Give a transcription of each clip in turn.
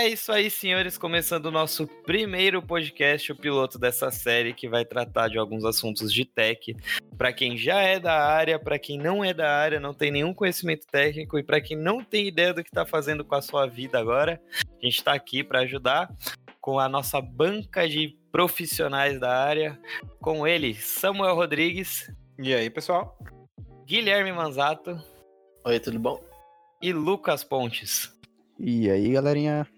É isso aí, senhores, começando o nosso primeiro podcast, o piloto dessa série que vai tratar de alguns assuntos de tech. Para quem já é da área, para quem não é da área, não tem nenhum conhecimento técnico e para quem não tem ideia do que está fazendo com a sua vida agora, a gente está aqui para ajudar com a nossa banca de profissionais da área, com ele, Samuel Rodrigues. E aí, pessoal? Guilherme Manzato. Oi, tudo bom? E Lucas Pontes. E aí, galerinha?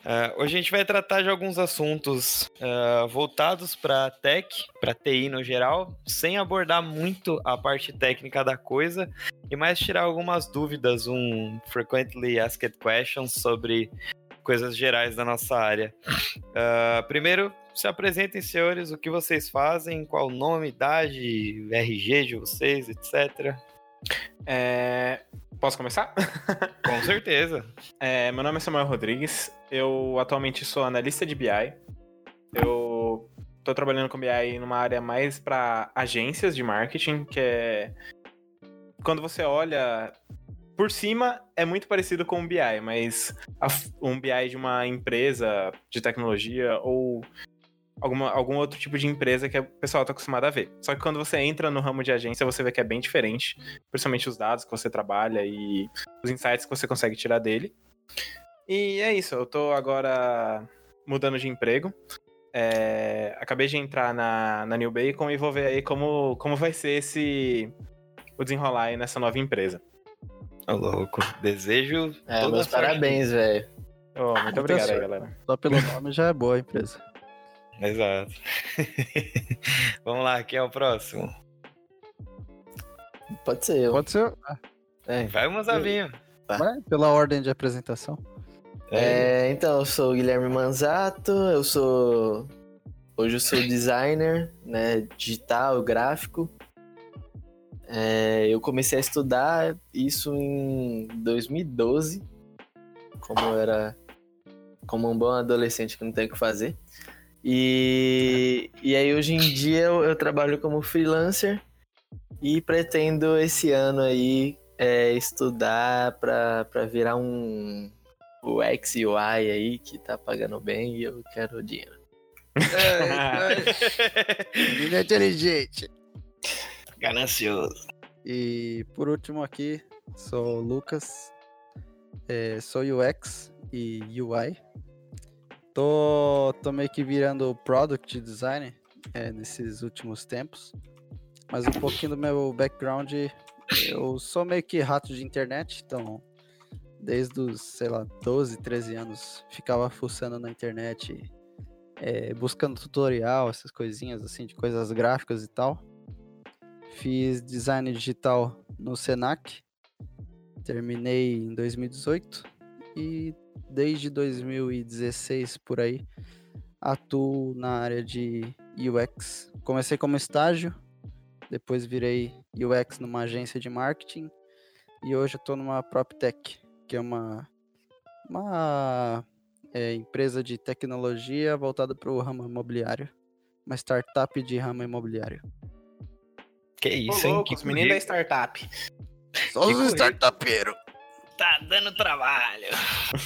Uh, hoje a gente vai tratar de alguns assuntos uh, voltados para tech, para TI no geral, sem abordar muito a parte técnica da coisa e mais tirar algumas dúvidas, um frequently asked questions sobre coisas gerais da nossa área. Uh, primeiro, se apresentem, senhores, o que vocês fazem, qual o nome, idade, RG de vocês, etc. É... Posso começar? Com certeza. É, meu nome é Samuel Rodrigues. Eu atualmente sou analista de BI. Eu tô trabalhando com BI numa área mais para agências de marketing, que é quando você olha por cima é muito parecido com um BI, mas um BI de uma empresa de tecnologia ou alguma, algum outro tipo de empresa que o pessoal está acostumado a ver. Só que quando você entra no ramo de agência, você vê que é bem diferente, principalmente os dados que você trabalha e os insights que você consegue tirar dele. E é isso, eu tô agora mudando de emprego. É, acabei de entrar na, na New Bacon e vou ver aí como, como vai ser esse o desenrolar aí nessa nova empresa. Ô, louco. Desejo. É, meus parabéns, velho. Oh, muito obrigado aí, galera. Só pelo nome já é boa a empresa. Exato. Vamos lá, quem é o próximo? Pode ser eu. Pode ser. É. Vai, Mozavinho. Tá. Vai, pela ordem de apresentação. É, então, eu sou o Guilherme Manzato, eu sou. Hoje eu sou designer, né? Digital, gráfico. É, eu comecei a estudar isso em 2012, como eu era como um bom adolescente que não tem o que fazer. E, e aí hoje em dia eu, eu trabalho como freelancer e pretendo esse ano aí é, estudar para virar um UX UI aí que tá pagando bem e eu quero dinheiro. Ele é inteligente. Ganancioso. E por último aqui, sou o Lucas, é, sou UX e UI Tô, tô meio que virando product designer é, nesses últimos tempos. Mas um pouquinho do meu background, eu sou meio que rato de internet, então desde os, sei lá, 12, 13 anos, ficava fuçando na internet, é, buscando tutorial, essas coisinhas assim, de coisas gráficas e tal. Fiz design digital no Senac, terminei em 2018 e desde 2016 por aí atuo na área de UX. Comecei como estágio, depois virei UX numa agência de marketing e hoje estou numa PropTech, que é uma, uma é, empresa de tecnologia voltada para o ramo imobiliário, uma startup de ramo imobiliário. Que isso, hein? que menino da startup. Só os startupeiros tá dando trabalho.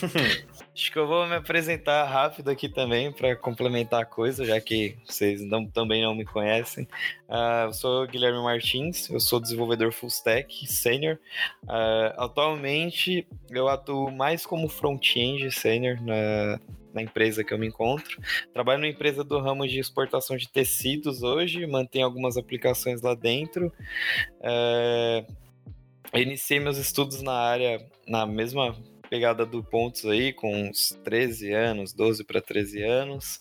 Acho que eu vou me apresentar rápido aqui também para complementar a coisa, já que vocês não, também não me conhecem. Uh, eu sou Guilherme Martins, eu sou desenvolvedor full stack senior. Uh, atualmente eu atuo mais como front-end senior na, na empresa que eu me encontro. Trabalho numa empresa do ramo de exportação de tecidos hoje, mantenho algumas aplicações lá dentro. Uh, eu iniciei meus estudos na área na mesma pegada do Pontos aí, com uns 13 anos, 12 para 13 anos.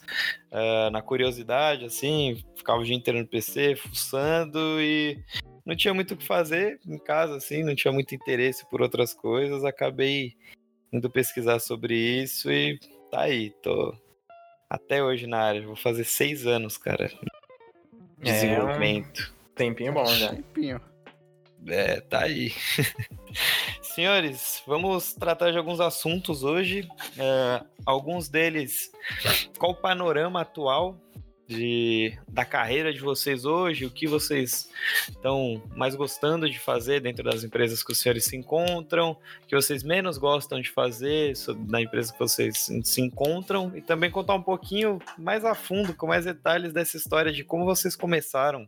Uh, na curiosidade, assim, ficava o dia inteiro no PC, fuçando e não tinha muito o que fazer em casa, assim, não tinha muito interesse por outras coisas. Acabei indo pesquisar sobre isso e tá aí, tô até hoje na área. Vou fazer seis anos, cara. De é, desenvolvimento. Tempinho bom já. Tempinho. É, tá aí. Senhores, vamos tratar de alguns assuntos hoje. É, alguns deles, qual o panorama atual de, da carreira de vocês hoje, o que vocês estão mais gostando de fazer dentro das empresas que os senhores se encontram, o que vocês menos gostam de fazer na empresa que vocês se encontram, e também contar um pouquinho mais a fundo, com mais detalhes dessa história de como vocês começaram,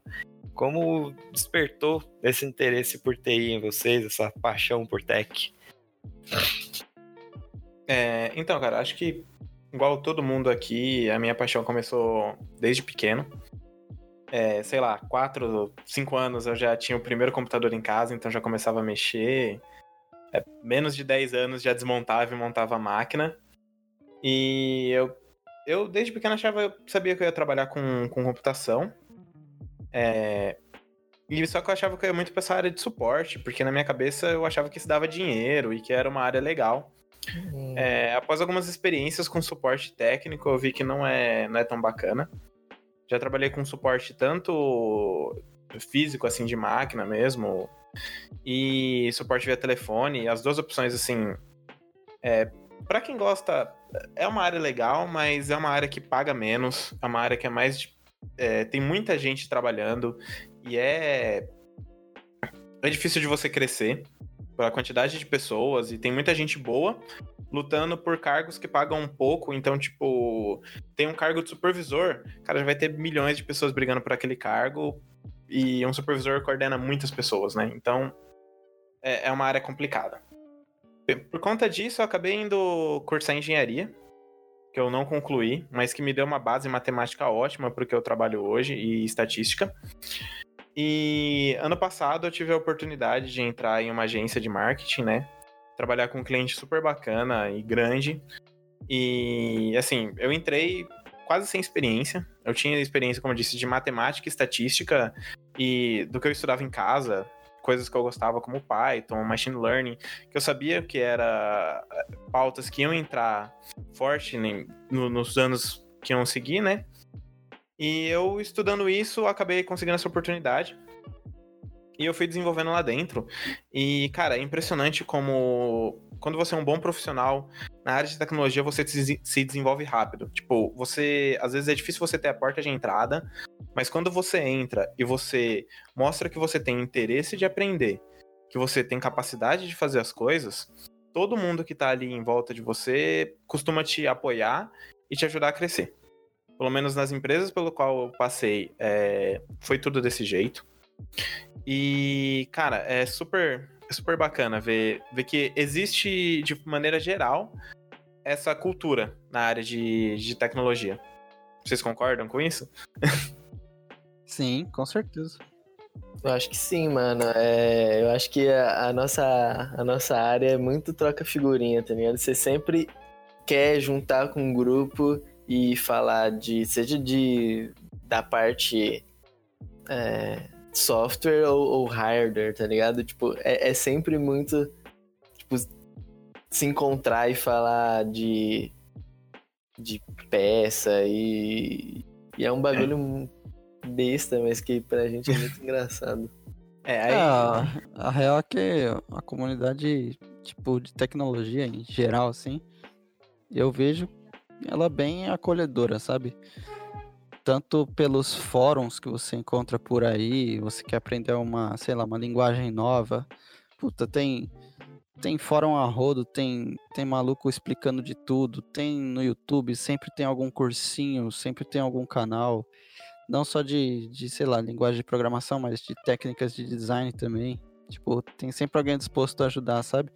como despertou esse interesse por TI em vocês, essa paixão por tech. É, então, cara, acho que igual todo mundo aqui, a minha paixão começou desde pequeno. É, sei lá, quatro, cinco anos eu já tinha o primeiro computador em casa, então já começava a mexer. É, menos de 10 anos já desmontava e montava a máquina. E eu, eu desde pequeno achava, eu sabia que eu ia trabalhar com, com computação. É, e só que eu achava que eu ia muito pra essa área de suporte, porque na minha cabeça eu achava que isso dava dinheiro e que era uma área legal. Hum. É, após algumas experiências com suporte técnico, eu vi que não é, não é tão bacana. Já trabalhei com suporte tanto físico, assim, de máquina mesmo, e suporte via telefone. As duas opções, assim, é, para quem gosta, é uma área legal, mas é uma área que paga menos, é uma área que é mais. É, tem muita gente trabalhando e é. É difícil de você crescer pela quantidade de pessoas e tem muita gente boa lutando por cargos que pagam um pouco. Então, tipo, tem um cargo de supervisor, cara, já vai ter milhões de pessoas brigando por aquele cargo e um supervisor coordena muitas pessoas, né? Então, é, é uma área complicada. Por conta disso, eu acabei indo cursar engenharia, que eu não concluí, mas que me deu uma base matemática ótima para o que eu trabalho hoje e estatística. E ano passado eu tive a oportunidade de entrar em uma agência de marketing, né? Trabalhar com um cliente super bacana e grande. E assim, eu entrei quase sem experiência. Eu tinha experiência, como eu disse, de matemática, estatística e do que eu estudava em casa, coisas que eu gostava como Python, machine learning, que eu sabia que era eh, pautas que iam entrar forte nos anos que iam seguir, né? E eu, estudando isso, acabei conseguindo essa oportunidade. E eu fui desenvolvendo lá dentro. E, cara, é impressionante como quando você é um bom profissional na área de tecnologia, você se desenvolve rápido. Tipo, você. Às vezes é difícil você ter a porta de entrada, mas quando você entra e você mostra que você tem interesse de aprender, que você tem capacidade de fazer as coisas, todo mundo que tá ali em volta de você costuma te apoiar e te ajudar a crescer pelo menos nas empresas pelo qual eu passei, é, foi tudo desse jeito. E, cara, é super, é super bacana ver, ver que existe, de maneira geral, essa cultura na área de, de tecnologia. Vocês concordam com isso? Sim, com certeza. Eu acho que sim, mano. É, eu acho que a, a, nossa, a nossa área é muito troca figurinha, tá ligado? Você sempre quer juntar com um grupo e falar de seja de da parte é, software ou, ou, hardware, tá ligado? Tipo, é, é, sempre muito tipo, se encontrar e falar de de peça e, e é um bagulho é. Besta, mas que pra gente é muito engraçado. É, aí... a, a real é que a comunidade, tipo, de tecnologia em geral, assim, eu vejo ela é bem acolhedora, sabe? Tanto pelos fóruns que você encontra por aí, você quer aprender uma, sei lá, uma linguagem nova. Puta, tem tem fórum a rodo, tem, tem maluco explicando de tudo, tem no YouTube, sempre tem algum cursinho, sempre tem algum canal, não só de, de, sei lá, linguagem de programação, mas de técnicas de design também. Tipo, tem sempre alguém disposto a ajudar, sabe?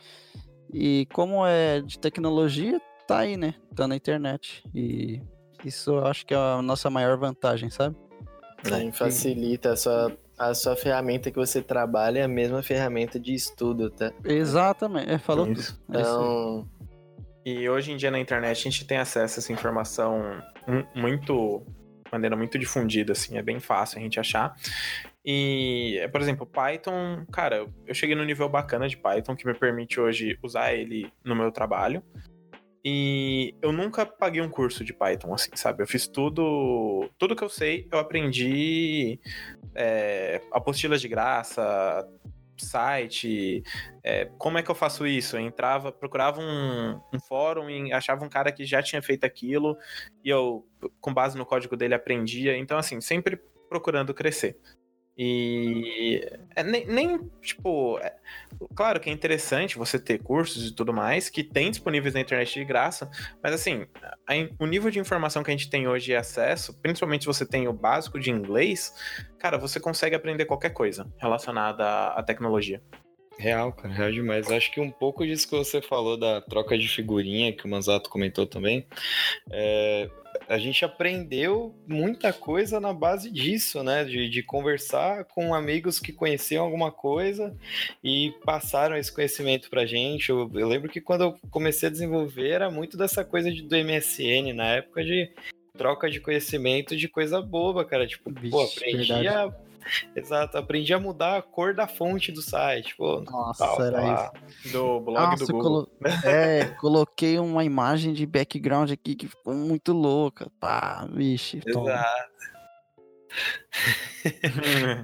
E como é de tecnologia, tá aí, né? Tá na internet. E isso eu acho que é a nossa maior vantagem, sabe? Sim, facilita a sua, a sua ferramenta que você trabalha é a mesma ferramenta de estudo, tá? Exatamente, é, falou isso. tudo. É então... E hoje em dia na internet a gente tem acesso a essa informação muito maneira muito difundida, assim, é bem fácil a gente achar. E, por exemplo, Python, cara, eu cheguei no nível bacana de Python que me permite hoje usar ele no meu trabalho. E eu nunca paguei um curso de Python, assim, sabe? Eu fiz tudo. Tudo que eu sei, eu aprendi é, apostilas de graça, site, é, como é que eu faço isso? Eu entrava, procurava um, um, fórum e achava um cara que já tinha feito aquilo e eu, com base no código dele, aprendia. Então, assim, sempre procurando crescer. E é, nem, nem, tipo, é, claro que é interessante você ter cursos e tudo mais que tem disponíveis na internet de graça, mas assim, a, o nível de informação que a gente tem hoje e acesso, principalmente se você tem o básico de inglês, cara, você consegue aprender qualquer coisa relacionada à, à tecnologia. Real, cara, real demais. Acho que um pouco disso que você falou da troca de figurinha, que o Manzato comentou também, é, a gente aprendeu muita coisa na base disso, né? De, de, conversar com amigos que conheciam alguma coisa e passaram esse conhecimento pra gente. Eu, eu lembro que quando eu comecei a desenvolver era muito dessa coisa de, do MSN, na época de troca de conhecimento de coisa boba, cara. Tipo, Vixe, pô, aprendi verdade. a Exato, aprendi a mudar a cor da fonte do site. Pô, Nossa, tal, era isso. Do blog Nossa, do Google. Colo... É, coloquei uma imagem de background aqui que ficou muito louca. Pá, vixe. Exato.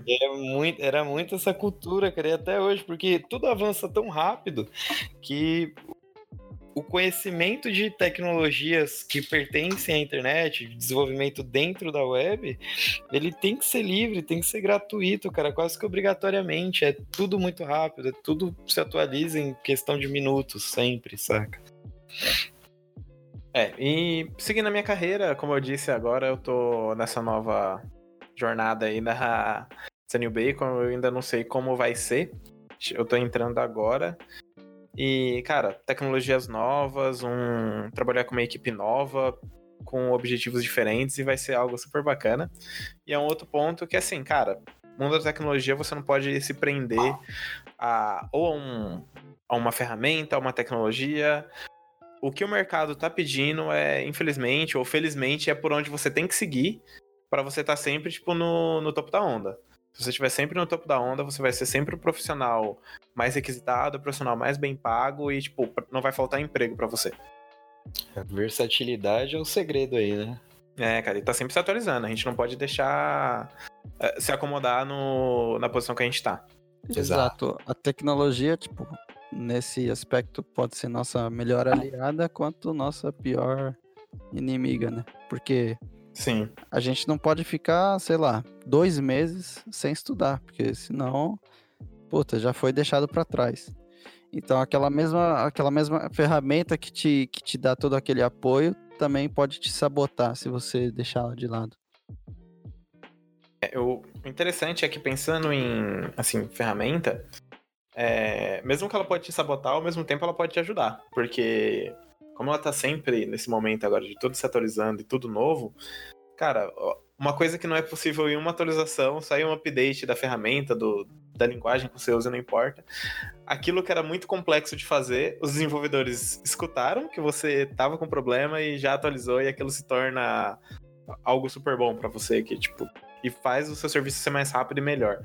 era, muito, era muito essa cultura, cara, e até hoje, porque tudo avança tão rápido que o conhecimento de tecnologias que pertencem à internet, de desenvolvimento dentro da web, ele tem que ser livre, tem que ser gratuito, cara, quase que obrigatoriamente. É tudo muito rápido, é tudo se atualiza em questão de minutos, sempre, saca? É, e seguindo a minha carreira, como eu disse agora, eu tô nessa nova jornada aí na New Bacon, eu ainda não sei como vai ser. Eu tô entrando agora. E, cara, tecnologias novas, um trabalhar com uma equipe nova, com objetivos diferentes e vai ser algo super bacana. E é um outro ponto que, assim, cara, mundo da tecnologia você não pode se prender a ou a, um, a uma ferramenta, a uma tecnologia. O que o mercado tá pedindo é, infelizmente ou felizmente, é por onde você tem que seguir para você estar tá sempre, tipo, no, no topo da onda. Se você estiver sempre no topo da onda, você vai ser sempre o profissional mais requisitado, o profissional mais bem pago e, tipo, não vai faltar emprego para você. A versatilidade é o segredo aí, né? É, cara, e tá sempre se atualizando. A gente não pode deixar uh, se acomodar no, na posição que a gente tá. Exato. A tecnologia, tipo, nesse aspecto pode ser nossa melhor aliada quanto nossa pior inimiga, né? Porque Sim. A gente não pode ficar, sei lá, dois meses sem estudar, porque senão, puta, já foi deixado para trás. Então aquela mesma, aquela mesma ferramenta que te, que te dá todo aquele apoio também pode te sabotar se você deixá-la de lado. É, o interessante é que pensando em assim ferramenta, é, mesmo que ela pode te sabotar, ao mesmo tempo ela pode te ajudar, porque como ela tá sempre nesse momento agora de tudo se atualizando e tudo novo, cara, uma coisa que não é possível em uma atualização, sair um update da ferramenta, do, da linguagem que você usa, não importa. Aquilo que era muito complexo de fazer, os desenvolvedores escutaram que você tava com problema e já atualizou e aquilo se torna algo super bom para você, que tipo, e faz o seu serviço ser mais rápido e melhor.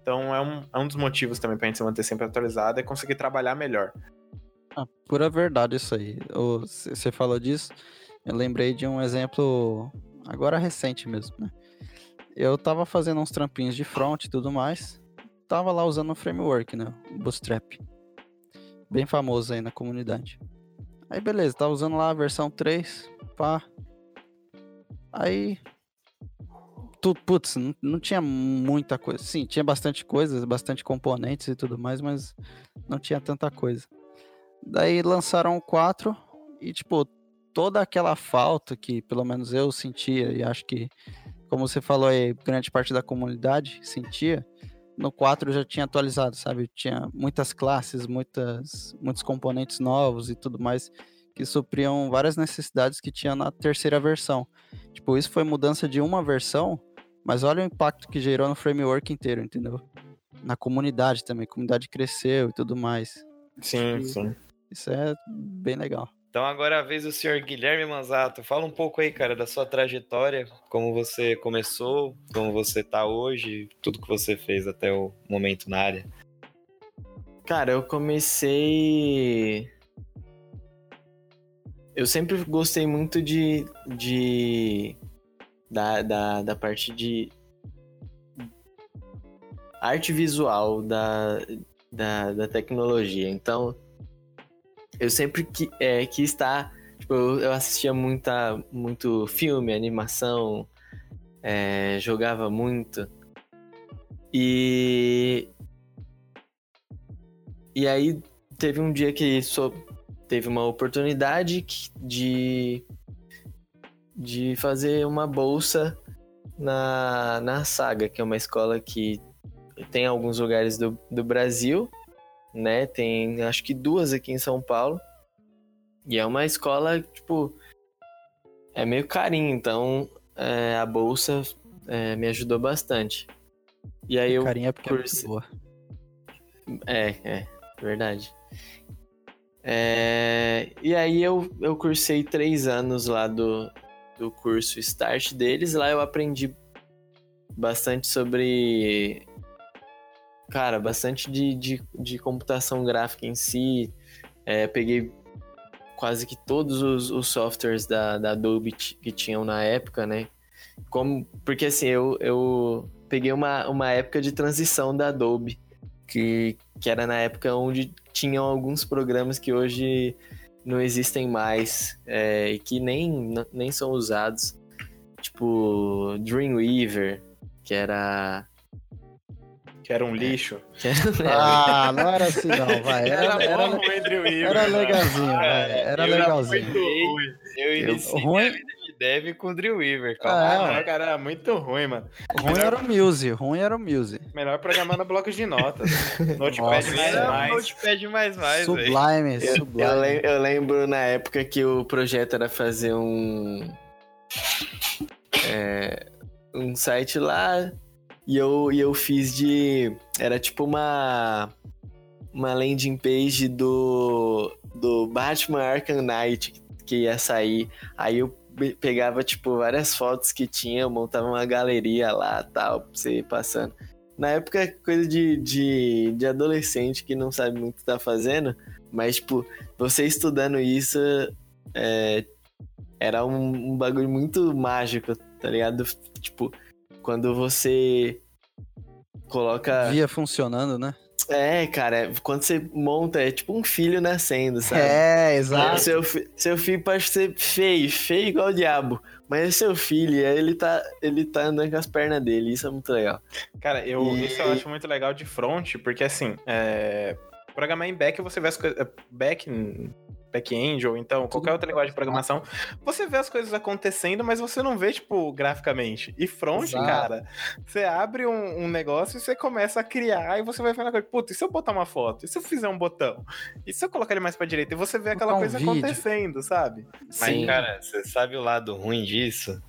Então é um, é um dos motivos também pra gente se manter sempre atualizado, é conseguir trabalhar melhor. Ah, pura verdade isso aí. Você falou disso, eu lembrei de um exemplo agora recente mesmo, né? Eu tava fazendo uns trampinhos de front e tudo mais, tava lá usando o framework, né? O Bootstrap. Bem famoso aí na comunidade. Aí beleza, tava usando lá a versão 3, pá. Aí putz, não, não, tinha muita coisa. Sim, tinha bastante coisas, bastante componentes e tudo mais, mas não tinha tanta coisa. Daí lançaram o 4 e, tipo, toda aquela falta que pelo menos eu sentia, e acho que, como você falou aí, grande parte da comunidade sentia, no 4 já tinha atualizado, sabe? Tinha muitas classes, muitas, muitos componentes novos e tudo mais que supriam várias necessidades que tinha na terceira versão. Tipo, isso foi mudança de uma versão, mas olha o impacto que gerou no framework inteiro, entendeu? Na comunidade também, a comunidade cresceu e tudo mais. Sim, sim. Isso é bem legal. Então agora é a vez do senhor Guilherme Manzato. Fala um pouco aí, cara, da sua trajetória, como você começou, como você está hoje, tudo que você fez até o momento na área. Cara, eu comecei. Eu sempre gostei muito de. de... Da, da, da parte de arte visual, da, da, da tecnologia. Então, eu sempre que, é, quis estar. Tipo, eu, eu assistia muita, muito filme, animação, é, jogava muito. E. E aí teve um dia que só teve uma oportunidade de, de fazer uma bolsa na, na Saga, que é uma escola que tem alguns lugares do, do Brasil, né? Tem acho que duas aqui em São Paulo. E é uma escola, tipo, é meio carinho, então é, a bolsa é, me ajudou bastante. E aí eu. Carinha porque curse... é boa. É, é, verdade. É, e aí eu, eu cursei três anos lá do, do curso Start deles. Lá eu aprendi bastante sobre. Cara, bastante de, de, de computação gráfica em si. É, peguei quase que todos os, os softwares da, da Adobe que tinham na época, né? Como, porque assim, eu, eu peguei uma, uma época de transição da Adobe, que, que era na época onde tinham alguns programas que hoje não existem mais é, que nem, nem são usados. Tipo, Dreamweaver, que era. Que era um lixo. Que era... Ah, não era assim não, vai. Era, Era, era, bom o era mano. legalzinho, vai. Era eu legalzinho. Eu iniciei ruim- minha vida de dev com Dreamweaver, Ah, cara. Ah, não, cara, era muito ruim, mano. Ruim era o Muse, ruim era o Muse. Melhor programando blocos de notas. Notepad Nossa, mais Era mais. Notepad mais mais, velho. Sublime, Eu, Sublime. eu lem- eu lembro na época que o projeto era fazer um. é, um site lá e eu, e eu fiz de. Era tipo uma. Uma landing page do. Do Batman Arkham Knight que ia sair. Aí eu pe- pegava, tipo, várias fotos que tinha, eu montava uma galeria lá tal, pra você ir passando. Na época, coisa de, de, de adolescente que não sabe muito o que tá fazendo, mas, tipo, você estudando isso é, era um, um bagulho muito mágico, tá ligado? Tipo, quando você coloca. Via funcionando, né? É, cara, é- quando você monta, é tipo um filho nascendo, sabe? É, exato. Seu, seu filho pode ser feio, feio igual o diabo. Mas é seu filho, e aí ele tá, ele tá andando com as pernas dele, isso é muito legal. Cara, eu, E- isso eu acho muito legal de front, porque assim, é... programar em back você vê as coisas. Back, back-end, ou então qualquer outra linguagem de programação, você vê as coisas acontecendo, mas você não vê, tipo, graficamente. E front, Exato. cara, você abre um, um negócio e você começa a criar, e você vai vendo a coisa, puta, e se eu botar uma foto? E se eu fizer um botão? E se eu colocar ele mais pra direita? E você vê aquela um coisa vídeo. acontecendo, sabe? Mas, Sim. cara, você sabe o lado ruim disso?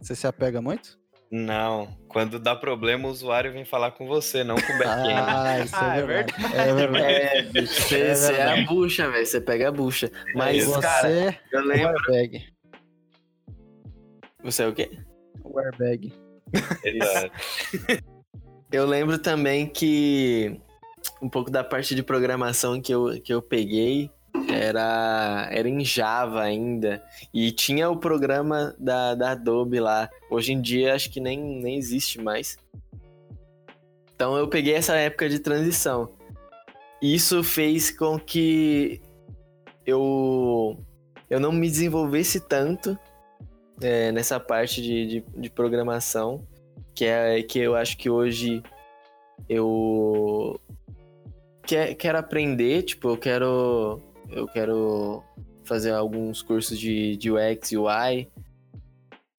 Você se apega muito? Não. Quando dá problema, o usuário vem falar com você, não com o back-end. Ah, isso Ah, é é verdade. É verdade. É, bicho, você, É você é a bucha, velho. Você pega a bucha. Mas, isso, cara, Você, eu o lembro. airbag. Você é o quê? O airbag. Eu lembro também que um pouco da parte de programação que eu, que eu peguei era, era em Java ainda. E tinha o programa da, da Adobe lá. Hoje em dia acho que nem, nem existe mais. Então eu peguei essa época de transição. Isso fez com que eu, eu não me desenvolvesse tanto é, nessa parte de, de, de programação que é que eu acho que hoje eu quer, quero aprender, tipo, eu quero eu quero fazer alguns cursos de, de UX e UI,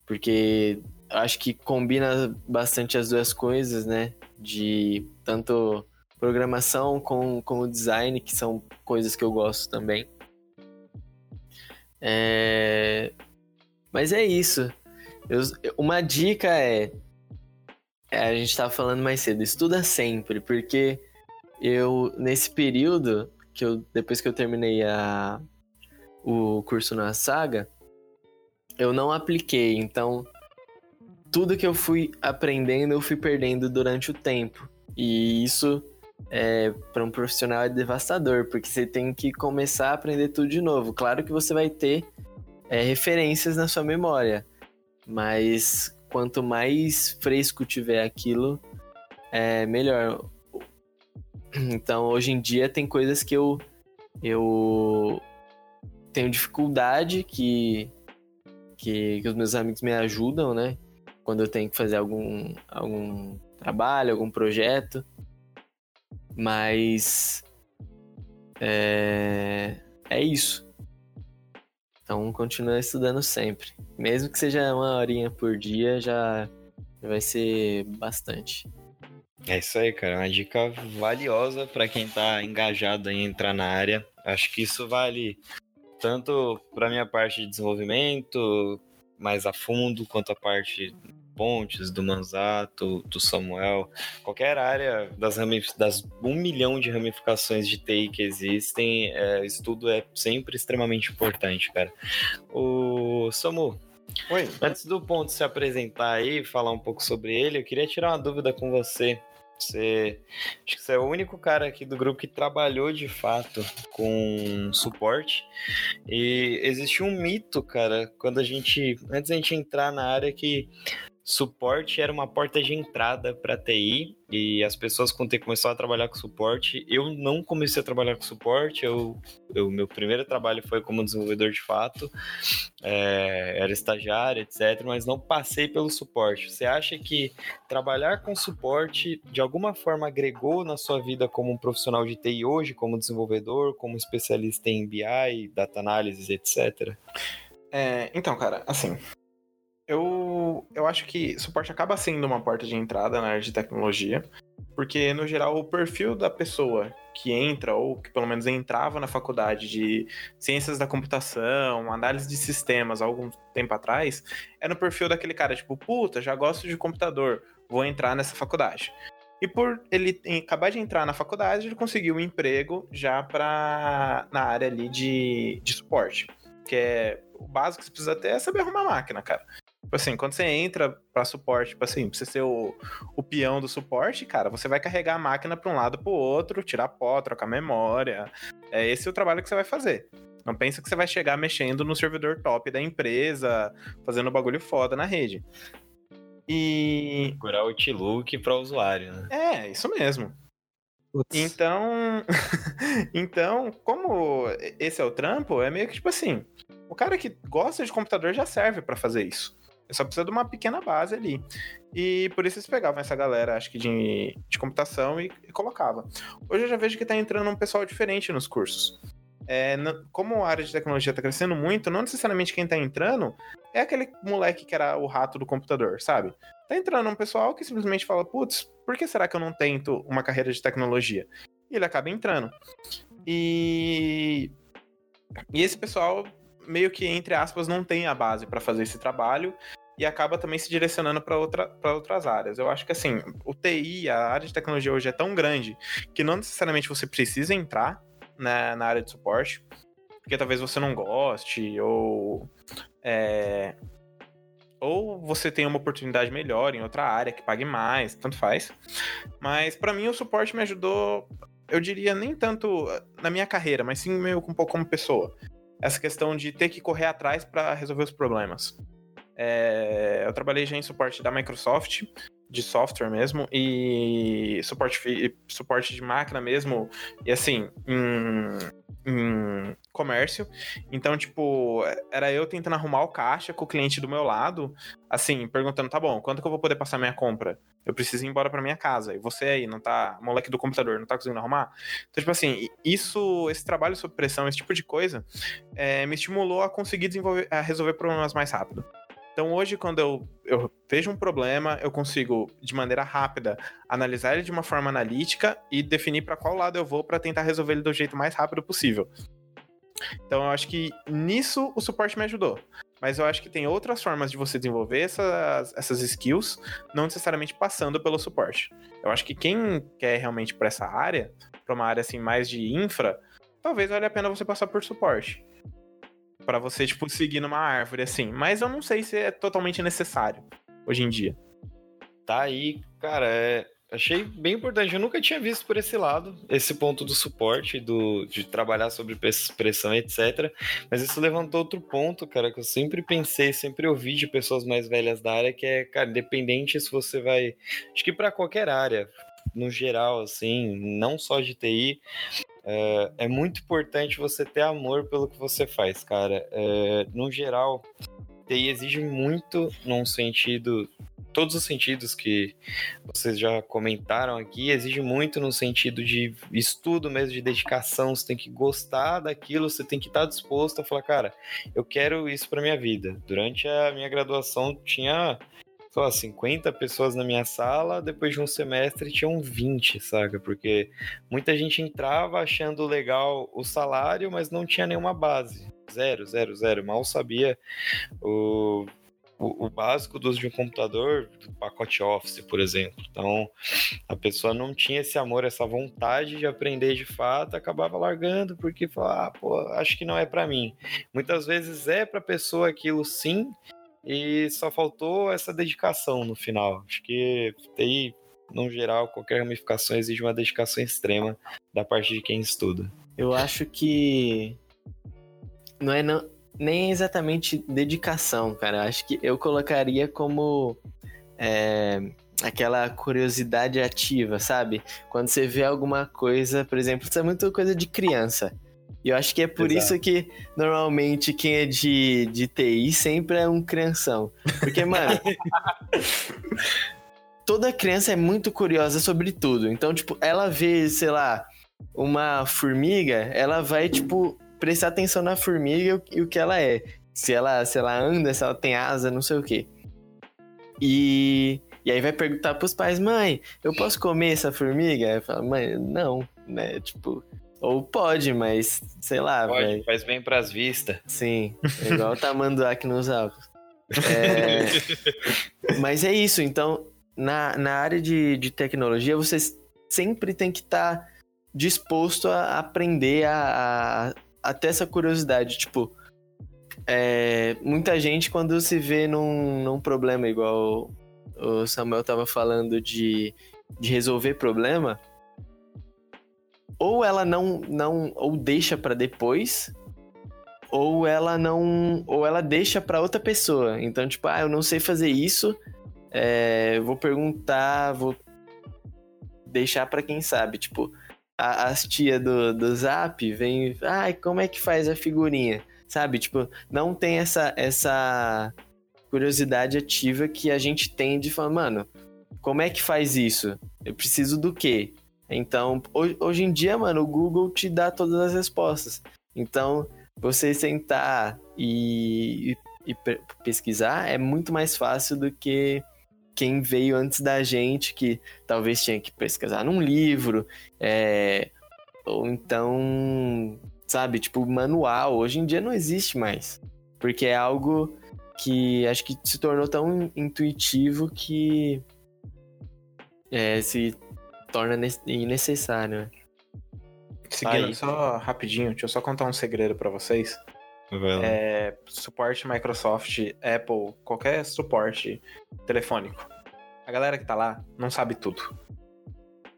porque acho que combina bastante as duas coisas, né? De tanto programação com, com o design, que são coisas que eu gosto também. É... Mas é isso. Eu- uma dica é, é, a gente tava falando mais cedo, estuda sempre, porque eu, nesse período, que eu, depois que eu terminei a, o curso na saga, eu não apliquei, então tudo que eu fui aprendendo, eu fui perdendo durante o tempo. E isso, é, para um profissional, é devastador, porque você tem que começar a aprender tudo de novo. Claro que você vai ter é, referências na sua memória, mas quanto mais fresco tiver aquilo, é melhor. Então, hoje em dia, tem coisas que eu, eu tenho dificuldade que, que, que os meus amigos me ajudam, né? Quando eu tenho que fazer algum, algum trabalho, algum projeto. Mas é, é isso. Então continua estudando sempre. Mesmo que seja uma horinha por dia, já vai ser bastante. É isso aí, cara. Uma dica valiosa para quem tá engajado em entrar na área. Acho que isso vale tanto para minha parte de desenvolvimento mais a fundo, quanto a parte Pontes, do Manzato, do Samuel, qualquer área das, das um milhão de ramificações de TI que existem, é, estudo é sempre extremamente importante, cara. O Samu, Oi. antes do Ponto se apresentar aí, falar um pouco sobre ele, eu queria tirar uma dúvida com você. Você, acho que você é o único cara aqui do grupo que trabalhou de fato com suporte. E existe um mito, cara, quando a gente. Antes da gente entrar na área, que suporte era uma porta de entrada para TI e as pessoas quando começaram a trabalhar com suporte, eu não comecei a trabalhar com suporte, eu, eu meu primeiro trabalho foi como desenvolvedor de fato, é, era estagiário, etc, mas não passei pelo suporte. Você acha que trabalhar com suporte de alguma forma agregou na sua vida como um profissional de TI hoje, como desenvolvedor, como especialista em BI, data analysis, etc? É, então, cara, assim, eu, eu acho que suporte acaba sendo uma porta de entrada na área de tecnologia, porque, no geral, o perfil da pessoa que entra, ou que pelo menos entrava na faculdade de ciências da computação, análise de sistemas há algum tempo atrás, era no perfil daquele cara, tipo, puta, já gosto de computador, vou entrar nessa faculdade. E por ele acabar de entrar na faculdade, ele conseguiu um emprego já pra, na área ali de, de suporte. Que é o básico que você precisa ter é saber arrumar máquina, cara. Tipo assim, quando você entra pra suporte, tipo assim, pra você ser o, o peão do suporte, cara, você vai carregar a máquina pra um lado pro outro, tirar pó, trocar memória. É esse o trabalho que você vai fazer. Não pensa que você vai chegar mexendo no servidor top da empresa, fazendo bagulho foda na rede. E. Procurar o Outlook para o usuário, né? É, isso mesmo. Putz. Então. então, como esse é o trampo, é meio que tipo assim: o cara que gosta de computador já serve para fazer isso. Só precisa de uma pequena base ali. E por isso eles pegavam essa galera, acho que de, de computação e, e colocava. Hoje eu já vejo que tá entrando um pessoal diferente nos cursos. É, como a área de tecnologia está crescendo muito, não necessariamente quem está entrando é aquele moleque que era o rato do computador, sabe? Tá entrando um pessoal que simplesmente fala, putz, por que será que eu não tento uma carreira de tecnologia? E ele acaba entrando. E, e esse pessoal meio que, entre aspas, não tem a base para fazer esse trabalho e acaba também se direcionando para outra, outras áreas. Eu acho que assim, o TI, a área de tecnologia hoje é tão grande que não necessariamente você precisa entrar na, na área de suporte, porque talvez você não goste, ou. É, ou você tem uma oportunidade melhor em outra área que pague mais, tanto faz. Mas para mim o suporte me ajudou, eu diria, nem tanto na minha carreira, mas sim meio um pouco como pessoa. Essa questão de ter que correr atrás para resolver os problemas. É, eu trabalhei já em suporte da Microsoft, de software mesmo, e suporte, suporte de máquina mesmo, e assim, em, em comércio. Então, tipo, era eu tentando arrumar o caixa com o cliente do meu lado, assim, perguntando, tá bom, quanto que eu vou poder passar minha compra? Eu preciso ir embora para minha casa. E você aí, não tá, moleque do computador, não tá conseguindo arrumar? Então, tipo assim, isso, esse trabalho sob pressão, esse tipo de coisa, é, me estimulou a conseguir desenvolver, a resolver problemas mais rápido. Então hoje, quando eu, eu vejo um problema, eu consigo, de maneira rápida, analisar ele de uma forma analítica e definir para qual lado eu vou para tentar resolver ele do jeito mais rápido possível. Então eu acho que nisso o suporte me ajudou. Mas eu acho que tem outras formas de você desenvolver essas, essas skills, não necessariamente passando pelo suporte. Eu acho que quem quer realmente para essa área, para uma área assim mais de infra, talvez valha a pena você passar por suporte para você, tipo, seguir numa árvore, assim. Mas eu não sei se é totalmente necessário hoje em dia. Tá aí, cara, é... achei bem importante. Eu nunca tinha visto por esse lado, esse ponto do suporte, do, de trabalhar sobre pressão, etc. Mas isso levantou outro ponto, cara, que eu sempre pensei, sempre ouvi de pessoas mais velhas da área, que é, cara, independente se você vai. Acho que para qualquer área, no geral, assim, não só de TI, é, é, muito importante você ter amor pelo que você faz, cara. É, no geral, TI exige muito num sentido todos os sentidos que vocês já comentaram aqui, exige muito no sentido de estudo mesmo, de dedicação, você tem que gostar daquilo, você tem que estar disposto a falar, cara, eu quero isso para minha vida. Durante a minha graduação tinha lá, 50 pessoas na minha sala, depois de um semestre tinham 20, saca? Porque muita gente entrava achando legal o salário, mas não tinha nenhuma base. Zero, zero, zero. Mal sabia o o, o, básico do uso de um computador, do pacote Office, por exemplo. Então, a pessoa não tinha esse amor, essa vontade de aprender de fato, acabava largando porque falava, ah, pô, acho que não é para mim. Muitas vezes é para pessoa aquilo sim, e só faltou essa dedicação no final. Acho que TI, no geral, qualquer ramificação exige uma dedicação extrema da parte de quem estuda. Eu acho que não é não nem exatamente dedicação, cara. Acho que eu colocaria como é, aquela curiosidade ativa, sabe? Quando você vê alguma coisa, por exemplo, isso é muito coisa de criança. E eu acho que é por Exato. isso que normalmente quem é de, de TI sempre é um crianção. Porque, mano. toda criança é muito curiosa sobre tudo. Então, tipo, ela vê, sei lá, uma formiga, ela vai, tipo, prestar atenção na formiga e o que ela é. Se ela, se ela anda, se ela tem asa, não sei o quê. E, e aí vai perguntar pros pais, mãe, eu posso comer essa formiga? Aí fala, mãe, não, né? Tipo, ou pode, mas sei lá, Pode, véio. faz bem pras vistas. Sim, é igual o tamanduá aqui nos óculos. É... mas é isso, então, na, na área de, de tecnologia, você sempre tem que estar tá disposto a aprender a, a, a ter essa curiosidade. Tipo, é, muita gente, quando se vê num, num problema, igual o Samuel tava falando de, de resolver problema, ou ela não, não ou deixa para depois, ou ela não, ou ela deixa para outra pessoa. Então, tipo, ah, eu não sei fazer isso, é, vou perguntar, vou deixar para quem sabe. Tipo, a, as tia do, do Zap vem, ai, ah, como é que faz a figurinha? Sabe? Tipo, não tem essa essa curiosidade ativa que a gente tem de falar, mano, como é que faz isso? Eu preciso do quê? Então, hoje em dia, mano, o Google te dá todas as respostas. Então, você sentar e, e, e pesquisar é muito mais fácil do que quem veio antes da gente, que talvez tinha que pesquisar num livro, é, ou então, sabe, tipo, manual. Hoje em dia não existe mais. Porque é algo que acho que se tornou tão intuitivo que é, se torna innecessário. Né? Seguindo, Aí. só rapidinho, deixa eu só contar um segredo para vocês. É, suporte Microsoft, Apple, qualquer suporte telefônico. A galera que tá lá não sabe tudo.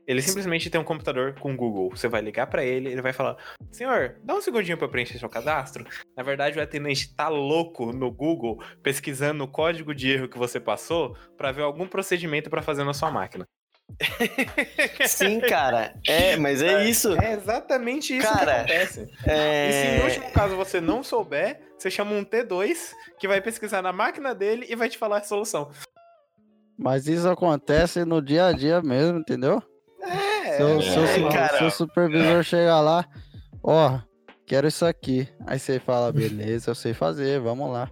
Ele simplesmente tem um computador com Google. Você vai ligar para ele, ele vai falar: Senhor, dá um segundinho para preencher seu cadastro. Na verdade, o atendente tá louco no Google pesquisando o código de erro que você passou para ver algum procedimento para fazer na sua máquina. Sim, cara. É, mas é, é isso. É exatamente isso cara, que acontece. É... E se no último caso você não souber, você chama um T2 que vai pesquisar na máquina dele e vai te falar a solução. Mas isso acontece no dia a dia mesmo, entendeu? É, seu, é, seu, é, seu supervisor chega lá, ó, quero isso aqui. Aí você fala, beleza, eu sei fazer, vamos lá.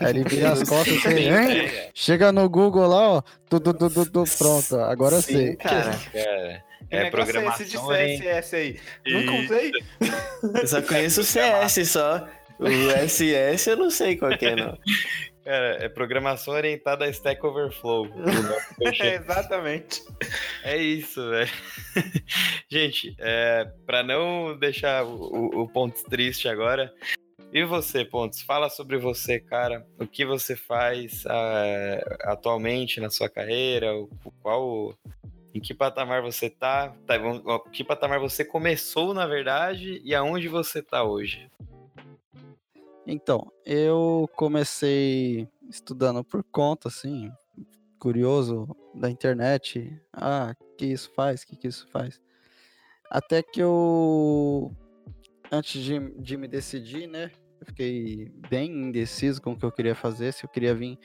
Aí ele vira as costas e você, hein? Chega no Google lá, ó. Tudo, tudo, tudo, pronto. Agora eu sei. Cara, cara. É, é programação. Esse de CSS aí. Nunca usei. Eu só conheço o CS só. O SS eu não sei qual que é, não. Cara, é programação orientada a Stack Overflow. é, exatamente. É isso, velho. Gente, é, para não deixar o, o ponto triste agora, e você, Pontos? Fala sobre você, cara. O que você faz uh, atualmente na sua carreira? O, qual, em que patamar você tá? tá em que patamar você começou, na verdade, e aonde você tá hoje? Então, eu comecei estudando por conta, assim, curioso, da internet. Ah, que isso faz, que que isso faz. Até que eu, antes de, de me decidir, né, eu fiquei bem indeciso com o que eu queria fazer, se eu queria vir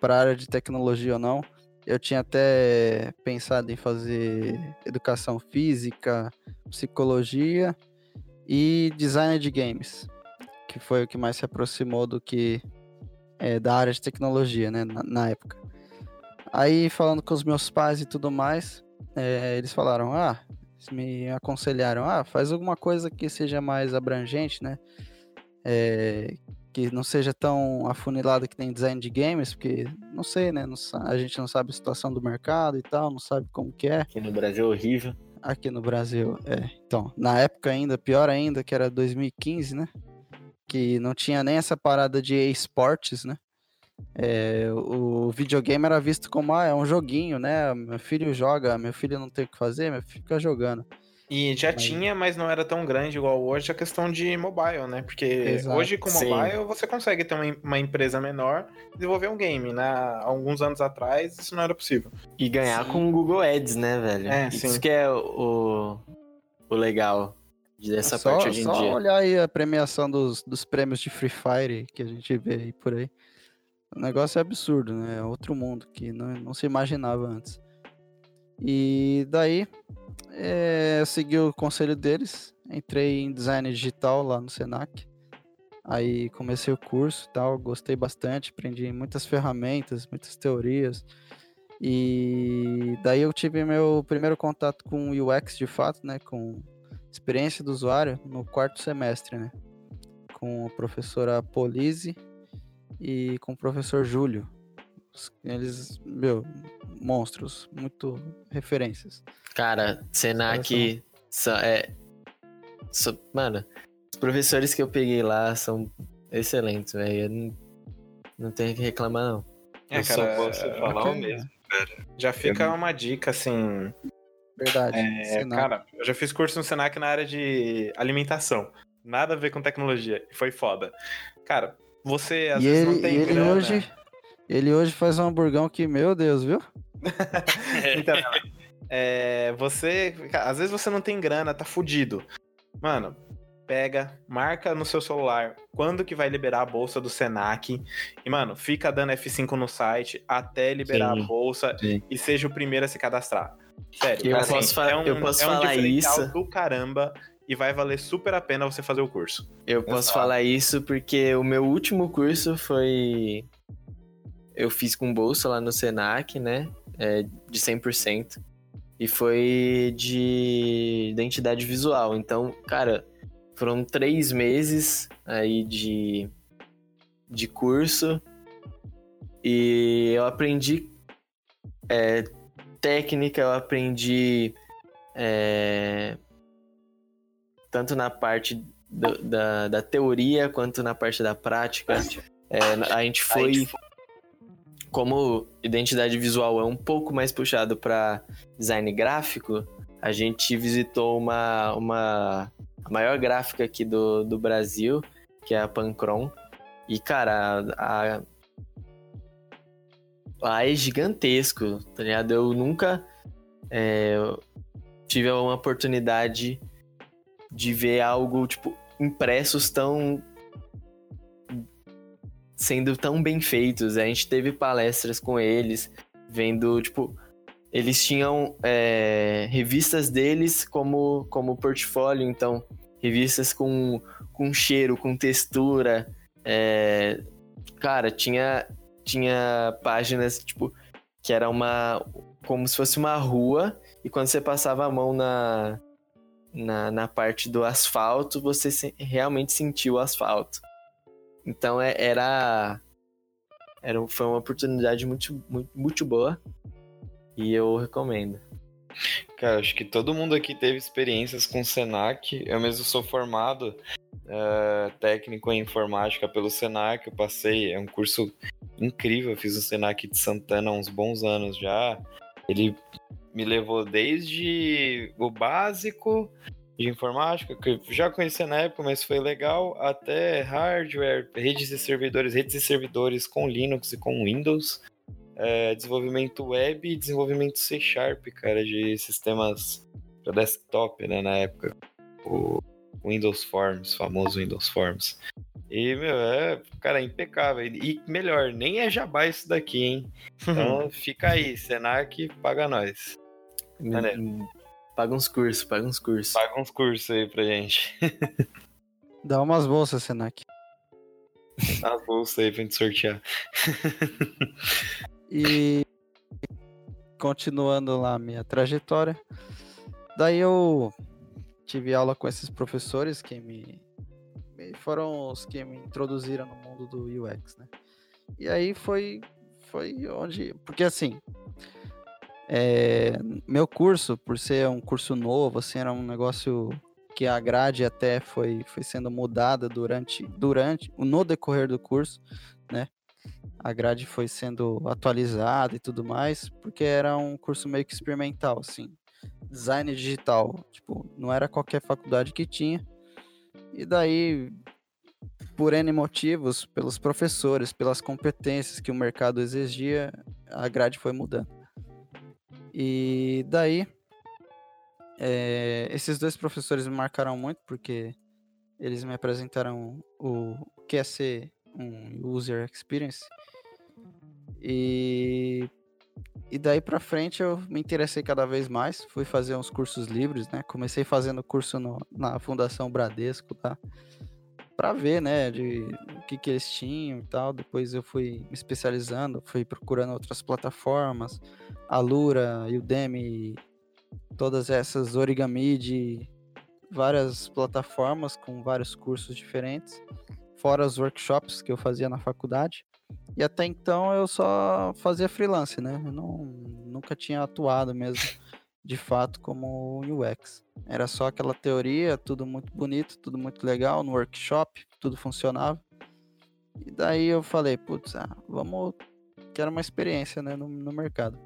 para a área de tecnologia ou não. Eu tinha até pensado em fazer educação física, psicologia e design de games, que foi o que mais se aproximou do que é, da área de tecnologia, né, na, na, época. Aí, falando com os meus pais e tudo mais, é, eles falaram, ah, me aconselharam, ah, faz alguma coisa que seja mais abrangente, né, é, que não seja tão afunilado que tem design de games, porque não sei, né? Não, a gente não sabe a situação do mercado e tal, não sabe como que é. Aqui no Brasil é horrível. Aqui no Brasil, é. Então, na época ainda, pior ainda, que era 2015, né? Que não tinha nem essa parada de esportes, né? É, o videogame era visto como, ah, é um joguinho, né? Meu filho joga, meu filho não tem o que fazer, meu filho fica jogando. E já mas... tinha, mas não era tão grande igual hoje a questão de mobile, né? Porque Exato. hoje com mobile Sim. você consegue ter uma, uma, empresa menor desenvolver um game, né? Há alguns anos atrás isso não era possível. E ganhar sim. com o Google Ads, né, velho? É, isso sim. que é o, o legal dessa só, parte hoje em dia. Só olhar aí a premiação dos, dos prêmios de Free Fire que a gente vê aí por aí. O negócio é absurdo, né? É outro mundo que não, não se imaginava antes. E daí é, segui o conselho deles, entrei em design digital lá no Senac. Aí comecei o curso e tal, gostei bastante, aprendi muitas ferramentas, muitas teorias. E daí eu tive meu primeiro contato com UX de fato, né, com experiência do usuário no quarto semestre, né, com a professora Polise e com o professor Júlio. Eles, meu, monstros, muito referências. Cara, Senac são, é, são, mano, os professores que eu peguei lá são excelentes, velho. Não, não tenho que reclamar, não. É, eu cara, só posso falar o mesmo, cara. Já fica eu... uma dica, assim. Verdade. É, cara, eu já fiz curso no Senac na área de alimentação. Nada a ver com tecnologia. E foi foda. Cara, você às e vezes ele, não tem ele grana. Hoje, ele hoje faz um hamburgão que, meu Deus, viu? então, é, você. Às vezes você não tem grana, tá fudido. Mano, pega, marca no seu celular quando que vai liberar a bolsa do Senac. E, mano, fica dando F5 no site até liberar sim, a bolsa sim. e seja o primeiro a se cadastrar. Sério, eu assim, posso, é um, eu posso é um falar isso do caramba e vai valer super a pena você fazer o curso. Eu posso falar isso porque o meu último curso foi eu fiz com bolsa lá no Senac, né? É, de 100%. E foi de identidade visual. Então, cara, foram três meses aí de, de curso. E eu aprendi é, técnica, eu aprendi é, tanto na parte do, da, da teoria quanto na parte da prática. É, a gente foi como identidade visual é um pouco mais puxado para design gráfico, a gente visitou uma, uma a maior gráfica aqui do, do Brasil, que é a Pancron. E, cara, a, a é gigantesco, tá ligado? Eu nunca é, tive uma oportunidade de ver algo, tipo, impressos tão sendo tão bem feitos. A gente teve palestras com eles, vendo, tipo, eles tinham é, revistas deles como, como portfólio, então, revistas com, com cheiro, com textura. É, cara, tinha, tinha páginas, tipo, que era uma. como se fosse uma rua, e quando você passava a mão na, na, na parte do asfalto, você se, realmente sentiu o asfalto. Então é, era, era foi uma oportunidade muito, muito, muito boa e eu recomendo. Cara, acho que todo mundo aqui teve experiências com o Senac. Eu mesmo sou formado uh, técnico em informática pelo Senac. Eu passei, é um curso incrível. Eu fiz o Senac de Santana há uns bons anos já. Ele me levou desde o básico de informática, que eu já conhecia na época, mas foi legal, até hardware, redes e servidores, redes e servidores com Linux e com Windows. é, desenvolvimento web e desenvolvimento C Sharp, cara, de sistemas para desktop, né, na época. O Windows Forms, famoso Windows Forms. E, meu, é, cara, é impecável. E melhor, nem é jabá isso daqui, hein? Então fica aí, Senac, paga nós. Maneiro. Paga uns cursos, paga uns cursos. Paga uns cursos aí pra gente. Dá umas bolsas, Senac. Dá umas bolsas aí pra gente sortear. E continuando lá a minha trajetória, daí eu tive aula com esses professores que me, me foram os que me introduziram no mundo do UX, né? E aí foi foi onde, porque assim, é, meu curso, por ser um curso novo, assim, era um negócio que a grade até foi, foi sendo mudada durante, durante, no decorrer do curso, né? A grade foi sendo atualizada e tudo mais, porque era um curso meio que experimental, assim, design digital, tipo, não era qualquer faculdade que tinha. E daí, por N motivos, pelos professores, pelas competências que o mercado exigia, a grade foi mudando. E daí, é, esses dois professores me marcaram muito porque eles me apresentaram o que é ser um user experience. E, e daí para frente eu me interessei cada vez mais, fui fazer uns cursos livres, né? Comecei fazendo curso no, na Fundação Bradesco lá, para ver, né, de o que que eles tinham e tal. Depois eu fui me especializando, fui procurando outras plataformas, Alura, Udemy, todas essas origami de várias plataformas com vários cursos diferentes, fora os workshops que eu fazia na faculdade. E até então eu só fazia freelance, né? Eu não, nunca tinha atuado mesmo de fato como UX. Era só aquela teoria, tudo muito bonito, tudo muito legal no workshop, tudo funcionava. E daí eu falei, putz, ah, vamos. Quero uma experiência né, no, no mercado.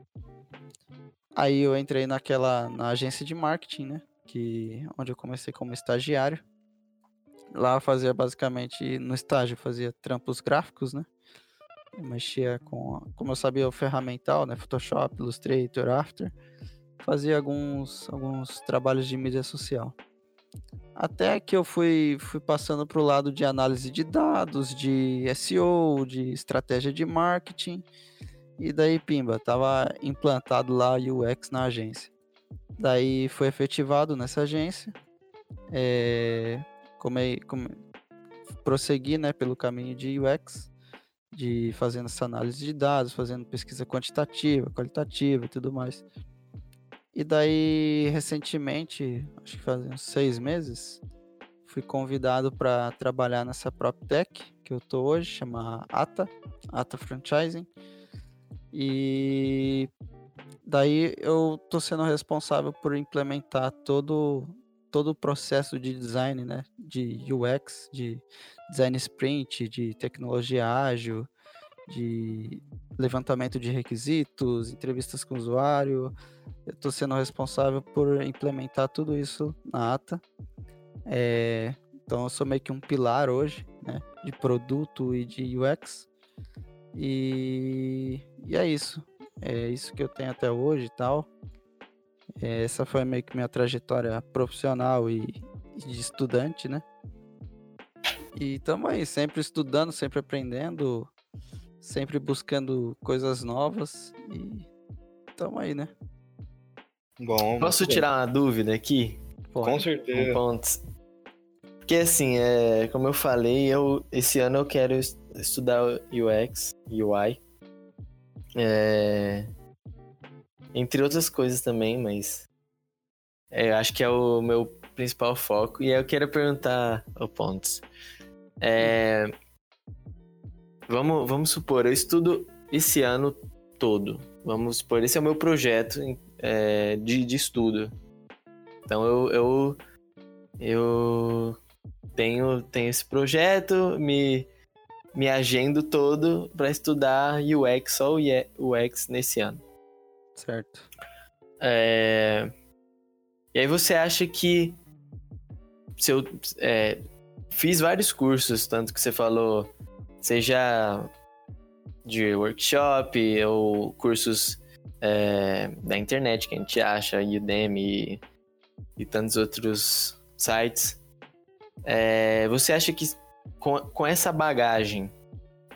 Aí eu entrei naquela na agência de marketing, né? Que onde eu comecei como estagiário. Lá fazia basicamente no estágio fazia trampos gráficos, né? Eu mexia com, como eu sabia o ferramental, né? Photoshop, Illustrator, After. Fazia alguns alguns trabalhos de mídia social. Até que eu fui, fui passando para o lado de análise de dados, de SEO, de estratégia de marketing e daí, pimba, tava implantado lá UX na agência. Daí foi efetivado nessa agência. É, come, come, prossegui né, pelo caminho de UX, de fazendo essa análise de dados, fazendo pesquisa quantitativa, qualitativa e tudo mais. E daí, recentemente, acho que faz uns seis meses, fui convidado para trabalhar nessa PropTech que eu tô hoje, chama ATA, ATA Franchising e daí eu tô sendo responsável por implementar todo todo o processo de design, né, de UX, de design sprint, de tecnologia ágil, de levantamento de requisitos, entrevistas com o usuário. Eu estou sendo responsável por implementar tudo isso na ATA. É, então eu sou meio que um pilar hoje, né, de produto e de UX. E, e é isso. É isso que eu tenho até hoje e tal. É, essa foi meio que minha trajetória profissional e, e de estudante, né? E estamos aí, sempre estudando, sempre aprendendo, sempre buscando coisas novas e estamos aí, né? Bom, posso tirar uma dúvida aqui? Com certeza. Um ponto. Porque assim, é, como eu falei, eu esse ano eu quero estudar UX, UI. É... Entre outras coisas também, mas é, acho que é o meu principal foco. E eu quero perguntar ao Pontes. É... Vamos, vamos supor, eu estudo esse ano todo. Vamos supor, esse é o meu projeto é, de, de estudo. Então eu, eu, eu tenho, tenho esse projeto, me me agendo todo para estudar UX, só o UX nesse ano. Certo. É... E aí você acha que se eu é, fiz vários cursos, tanto que você falou, já de workshop ou cursos é, da internet que a gente acha, Udemy e, e tantos outros sites. É, você acha que com, com essa bagagem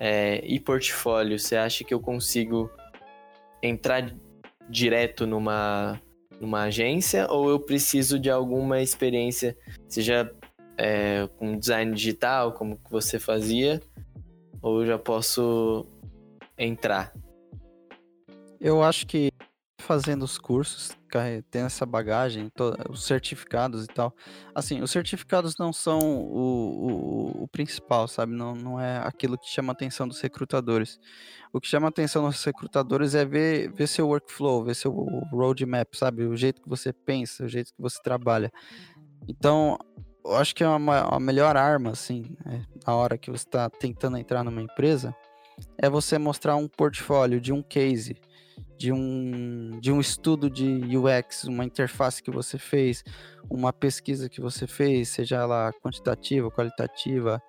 é, e portfólio, você acha que eu consigo entrar direto numa, numa agência ou eu preciso de alguma experiência, seja é, com design digital, como você fazia, ou eu já posso entrar? Eu acho que fazendo os cursos, tendo essa bagagem, os certificados e tal. Assim, os certificados não são o, o, o, principal, sabe? Não, não é aquilo que chama a atenção dos recrutadores. O que chama a atenção dos recrutadores é ver, ver seu workflow, ver seu roadmap, sabe? O jeito que você pensa, o jeito que você trabalha. Então, eu acho que é uma, a melhor arma, assim, né? na hora que você está tentando entrar numa empresa, é você mostrar um portfólio de um case de um, de um estudo de UX, uma interface que você fez, uma pesquisa que você fez, seja ela quantitativa, qualitativa,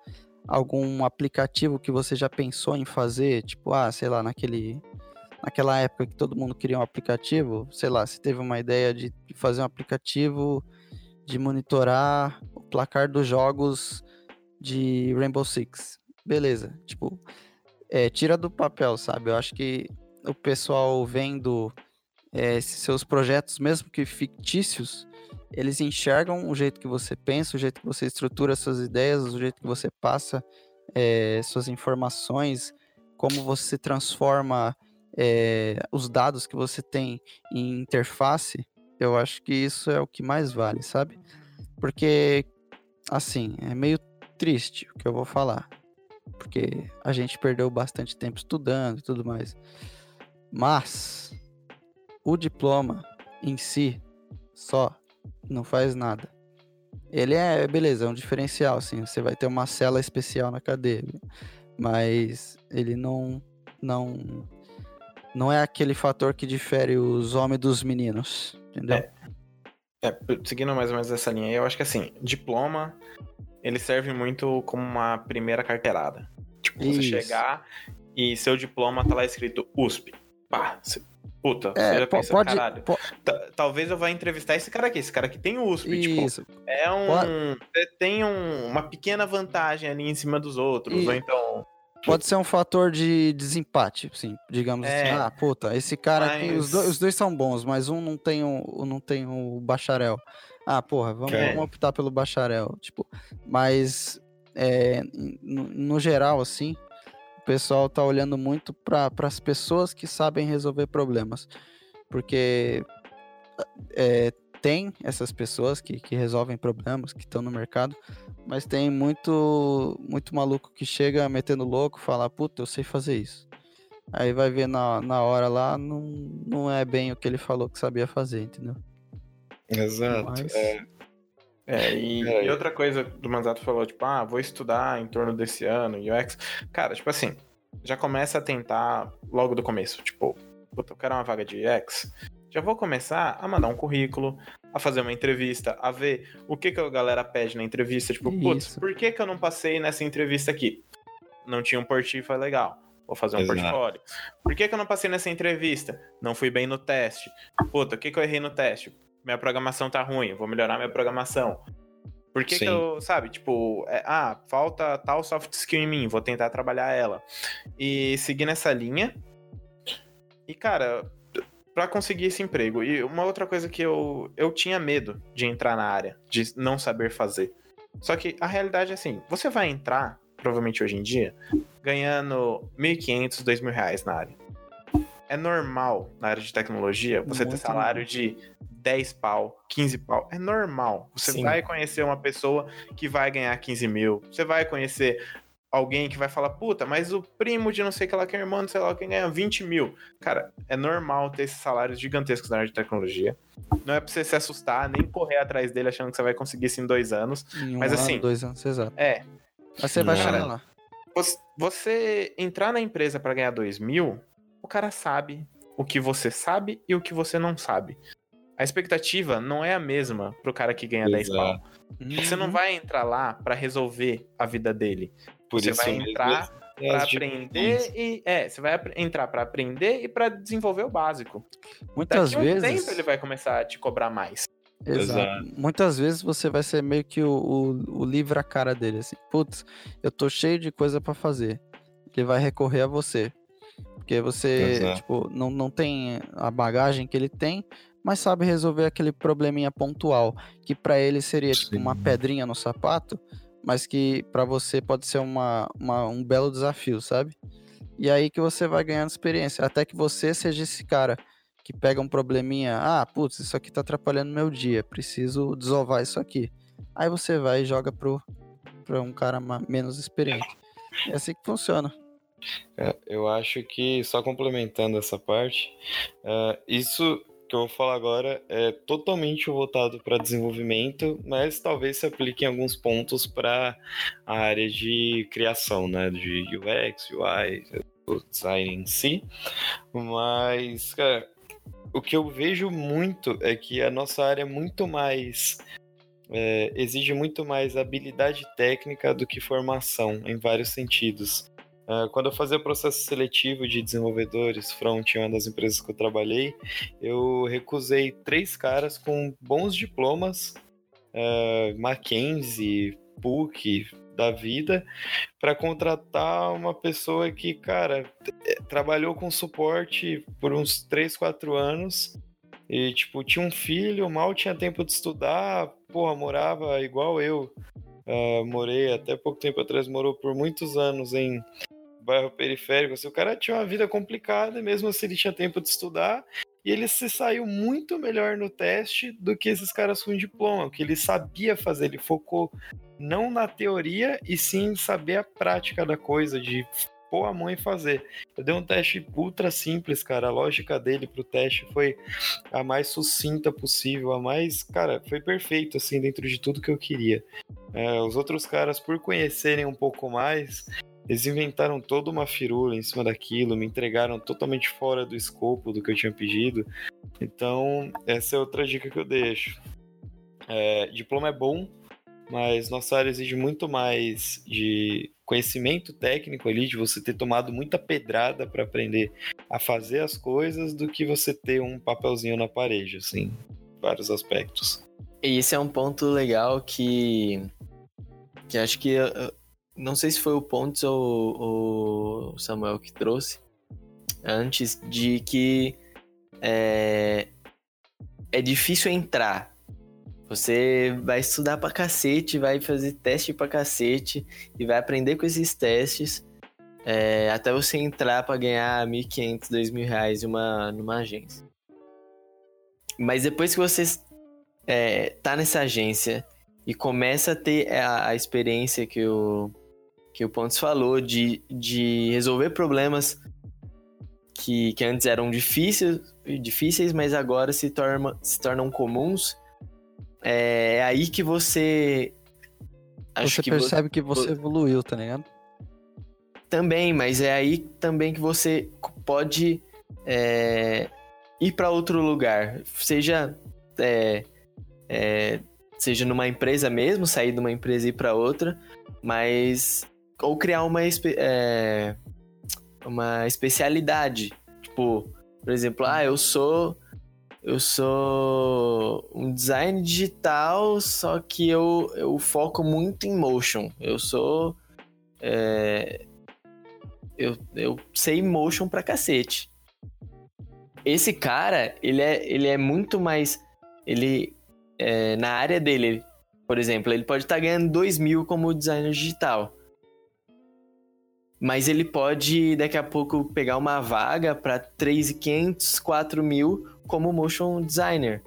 algum aplicativo que você já pensou em fazer, tipo, ah, sei lá, naquele naquela época que todo mundo queria um aplicativo, sei lá, você teve uma ideia de fazer um aplicativo de monitorar o placar dos jogos de Rainbow Six. Beleza, tipo, é, tira do papel, sabe? Eu acho que o pessoal vendo é, seus projetos, mesmo que fictícios, eles enxergam o jeito que você pensa, o jeito que você estrutura suas ideias, o jeito que você passa é, suas informações, como você transforma é, os dados que você tem em interface. Eu acho que isso é o que mais vale, sabe? Porque, assim, é meio triste o que eu vou falar. Porque a gente perdeu bastante tempo estudando e tudo mais. Mas o diploma em si só não faz nada. Ele é, beleza, é um diferencial, assim, você vai ter uma cela especial na cadeia, mas ele não não não é aquele fator que difere os homens dos meninos, entendeu? É, é, seguindo mais ou menos essa linha aí, eu acho que assim, diploma ele serve muito como uma primeira carteirada. Tipo, você Isso. chegar e seu diploma tá lá escrito USP pá, cê, puta, é, você já pensa, pode, caralho, talvez eu vá entrevistar esse cara aqui, esse cara aqui tem USP, tipo, Isso. tipo, é um, pode... tem um, uma pequena vantagem ali em cima dos outros, e... ou então... Pode ser um fator de desempate, sim, digamos assim, é, assim. Ah, puta, esse cara mas... aqui, os, dois, os dois são bons, mas um não tem o, não tem o bacharel. Ah, porra, vamos, é. vamos optar pelo bacharel. Tipo, mas é, no, no geral, assim, pessoal tá olhando muito para as pessoas que sabem resolver problemas. Porque é, tem essas pessoas que, que resolvem problemas, que estão no mercado, mas tem muito, muito maluco que chega metendo louco, fala, puta, eu sei fazer isso. Aí vai ver na, na hora lá, não, não é bem o que ele falou que sabia fazer, entendeu? Exato. Mas... É. É, e, é. e, outra coisa do Manzato falou, tipo, ah, vou estudar em torno desse ano, UX. Cara, tipo assim, já começa a tentar logo do começo. Tipo, puta, eu quero uma vaga de UX. Já vou começar a mandar um currículo, a fazer uma entrevista, a ver o que, que a galera pede na entrevista. Tipo, putz, por que, que eu não passei nessa entrevista aqui? Não tinha um portfólio legal. Vou fazer um Exato. portfólio. Por que, que eu não passei nessa entrevista? Não fui bem no teste. Puta, o que, que eu errei no teste? Minha programação tá ruim, vou melhorar minha programação. Por que, que eu, sabe, tipo, é, ah, falta tal soft skill em mim, vou tentar trabalhar ela. E seguir nessa linha. E, cara, para conseguir esse emprego. E uma outra coisa que eu, eu tinha medo de entrar na área, de não saber fazer. Só que a realidade é assim: você vai entrar, provavelmente hoje em dia, ganhando 1.500, 2.000 reais na área. É normal na área de tecnologia você Muito ter salário de 10 pau, 15 pau. É normal. Você Sim. vai conhecer uma pessoa que vai ganhar 15 mil. Você vai conhecer alguém que vai falar, puta, mas o primo de não sei que lá que é irmão, não sei lá quem ganha 20 mil. Cara, é normal ter esses salários gigantescos na área de tecnologia. Não é pra você se assustar, nem correr atrás dele achando que você vai conseguir isso em dois anos. Em um mas ano, assim. dois anos, exato. É. Mas você vai chegar lá. Você entrar na empresa para ganhar 2 mil, o cara sabe o que você sabe e o que você não sabe a expectativa não é a mesma pro cara que ganha Exato. 10 pau. Você não uhum. vai entrar lá para resolver a vida dele. Por você vai entrar pra aprender e. É, você vai entrar para aprender e para desenvolver o básico. Muitas Daqui vezes. Um tempo ele vai começar a te cobrar mais. Exato. Exato. Muitas vezes você vai ser meio que o, o, o livre a cara dele, assim. Putz, eu tô cheio de coisa pra fazer. Ele vai recorrer a você. Porque você, Exato. tipo, não, não tem a bagagem que ele tem, mas sabe resolver aquele probleminha pontual. Que pra ele seria, tipo, uma Sim. pedrinha no sapato, mas que pra você pode ser uma, uma- um belo desafio, sabe? E aí que você vai ganhando experiência. Até que você seja esse cara que pega um probleminha, ah, putz, isso aqui tá atrapalhando meu dia, preciso desovar isso aqui. Aí você vai e joga pro, pra um cara menos experiente. É assim que funciona. É, eu acho que, só complementando essa parte, é, isso que eu vou falar agora é totalmente voltado para desenvolvimento, mas talvez se aplique em alguns pontos para a área de criação, né? De UX, UI, o design em si. Mas, cara, o que eu vejo muito é que a nossa área é muito mais. é, exige muito mais habilidade técnica do que formação, em vários sentidos. Ah, quando eu fazia processo seletivo de desenvolvedores front em uma das empresas que eu trabalhei, eu recusei três caras com bons diplomas, ah, Mackenzie, PUC da vida, para contratar uma pessoa que, cara, eh, trabalhou com suporte por uns 3, 4 anos e, tipo, tinha um filho, mal tinha tempo de estudar, porra, morava igual eu. ah, morei até pouco tempo atrás, morou por muitos anos em bairro periférico, assim, o cara tinha uma vida complicada, mesmo assim ele tinha tempo de estudar, e ele se saiu muito melhor no teste do que esses caras com diploma, o que ele sabia fazer, ele focou não na teoria, e sim saber a prática da coisa, de pôr a mão e fazer. Eu dei um teste ultra simples, cara, a lógica dele pro teste foi a mais sucinta possível, a mais, cara, foi perfeito, assim, dentro de tudo que eu queria. É, os outros caras, por conhecerem um pouco mais, eles inventaram toda uma firula em cima daquilo, me entregaram totalmente fora do escopo do que eu tinha pedido. Então, essa é outra dica que eu deixo. É, diploma é bom, mas nossa área exige muito mais de conhecimento técnico ali, de você ter tomado muita pedrada para aprender a fazer as coisas, do que você ter um papelzinho na parede, assim, vários aspectos. E esse é um ponto legal que. que acho que. Não sei se foi o Pontes ou o Samuel que trouxe antes, de que é, é difícil entrar. Você vai estudar pra cacete, vai fazer teste pra cacete e vai aprender com esses testes é, até você entrar pra ganhar 1.500, 2.000 reais numa, numa agência. Mas depois que você é, tá nessa agência e começa a ter a, a experiência que o, que o Pontes falou de, de resolver problemas que, que antes eram difíceis, difíceis, mas agora se, torna, se tornam comuns, é, é aí que você. Você que percebe que você vo- evoluiu, tá ligado? Também, mas é aí também que você pode é, ir para outro lugar. Seja, é, é, seja numa empresa mesmo, sair de uma empresa e ir para outra, mas. Ou criar uma, espe- é, uma especialidade. Tipo, por exemplo, ah, eu sou. Eu sou um design digital, só que eu, eu foco muito em motion. Eu sou. é, eu, eu sei motion pra cacete. Esse cara, ele é, ele é muito mais. Ele. é, na área dele, ele- por exemplo, ele pode estar ganhando 2 mil como designer digital. Mas ele pode, daqui a pouco, pegar uma vaga pra 3.500, 4 mil como motion designer.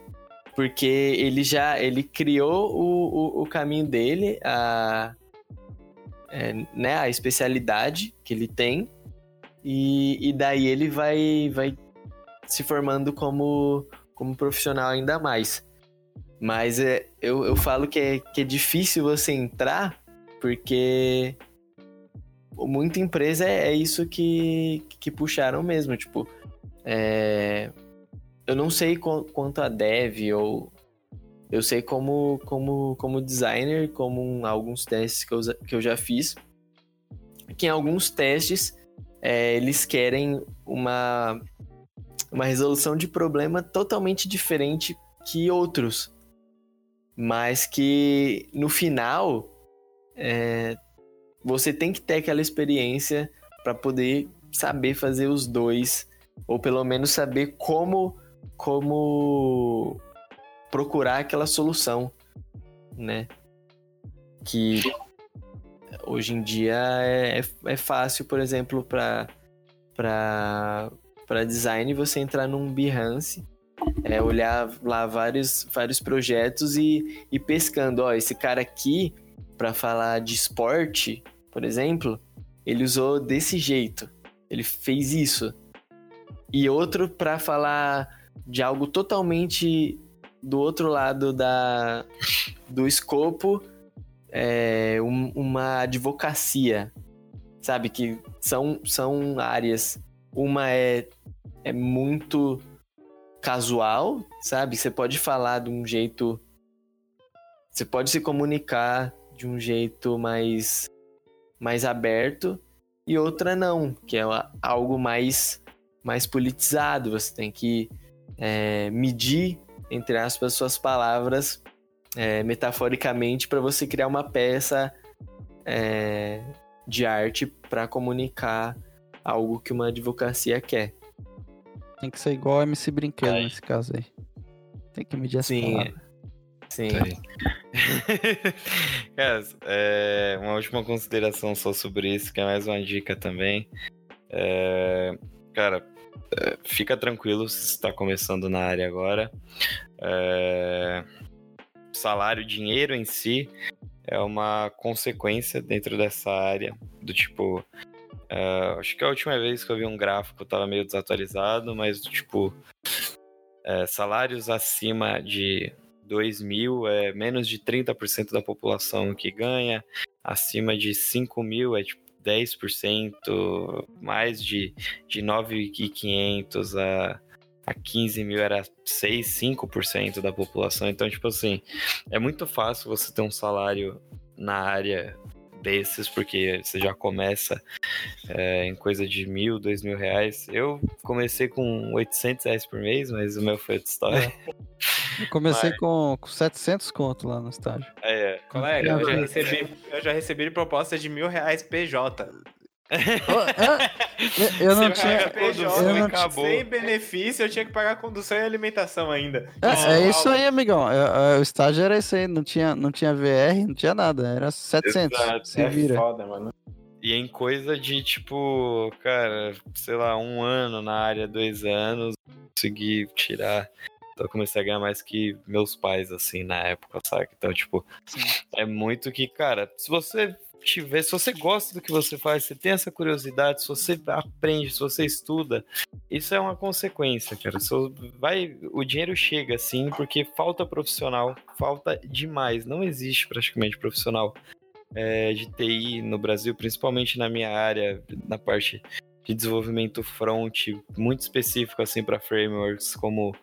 Porque ele já ele criou o, o, o caminho dele, a, é, né, a especialidade que ele tem. E, e daí ele vai, vai se formando como, como profissional ainda mais. Mas é, eu, eu falo que é, que é difícil você entrar, porque muita empresa é, é isso que, que puxaram mesmo. Tipo, é, eu não sei qu- quanto a dev ou. Eu sei como, como, como designer, como um- alguns testes que eu, que eu já fiz. que em alguns testes é, eles querem uma, uma resolução de problema totalmente diferente que outros. Mas que no final é, você tem que ter aquela experiência para poder saber fazer os dois, ou pelo menos saber como, como procurar aquela solução, né? Que hoje em dia é, é fácil, por exemplo, para para design você entrar num Behance, é, olhar lá vários, vários projetos e ir pescando. Ó, esse cara aqui, para falar de esporte, por exemplo, ele usou desse jeito. Ele fez isso. E outro para falar de algo totalmente do outro lado da, do escopo, é, um, uma advocacia, sabe? Que são, são áreas. Uma é, é muito casual, sabe? Você pode falar de um jeito. Você pode se comunicar de um jeito mais, mais aberto, e outra não, que é algo mais, mais politizado. Você tem que é, medir, entre aspas, suas palavras é, metaforicamente para você criar uma peça é, de arte para comunicar algo que uma advocacia quer. Tem que ser igual a MC Brinquedo nesse caso aí. Tem que medir essa Sim, palavra. Sim. Cara, é, uma última consideração só sobre isso, que é mais uma dica também. É, cara, é, fica tranquilo se está começando na área agora. É, salário, dinheiro em si, é uma consequência dentro dessa área. Do tipo, uh, acho que a última vez que eu vi um gráfico tava meio desatualizado, mas tipo, uh, salários acima de 2 mil é menos de 30% da população que ganha, acima de 5 mil é tipo 10%, mais de, de 9.500 a a 15 mil era 6, 5% da população. Então, tipo assim, é muito fácil você ter um salário na área desses, porque você já começa é, em coisa de mil, dois mil reais. Eu comecei com 800 reais por mês, mas o meu foi outra história. Eu comecei Mas- com, com 700 conto lá no estágio. É, Colega, eu já recebi, eu já recebi proposta de mil reais PJ. Eu, eu não tinha. eu não acabou. Sem benefício, eu tinha que pagar condução e alimentação ainda. É, é isso aí, amigão. É, é, o estágio era isso aí. Não tinha, não tinha VR, não tinha nada. Era 700. Exato, Se é vira. foda, mano. E em coisa de, tipo, cara, sei lá, um ano na área, dois anos, consegui tirar. Eu comecei a ganhar mais que meus pais, assim, na época, sabe? Então, tipo, é muito que, cara, se você tiver, se você gosta do que você faz, se tem essa curiosidade, se você aprende, se você estuda, isso é uma consequência, cara. Só vai, o dinheiro chega, assim, porque falta profissional, falta demais. Não existe praticamente profissional é, de TI no Brasil, principalmente na minha área, na parte de desenvolvimento front, muito específico assim para frameworks como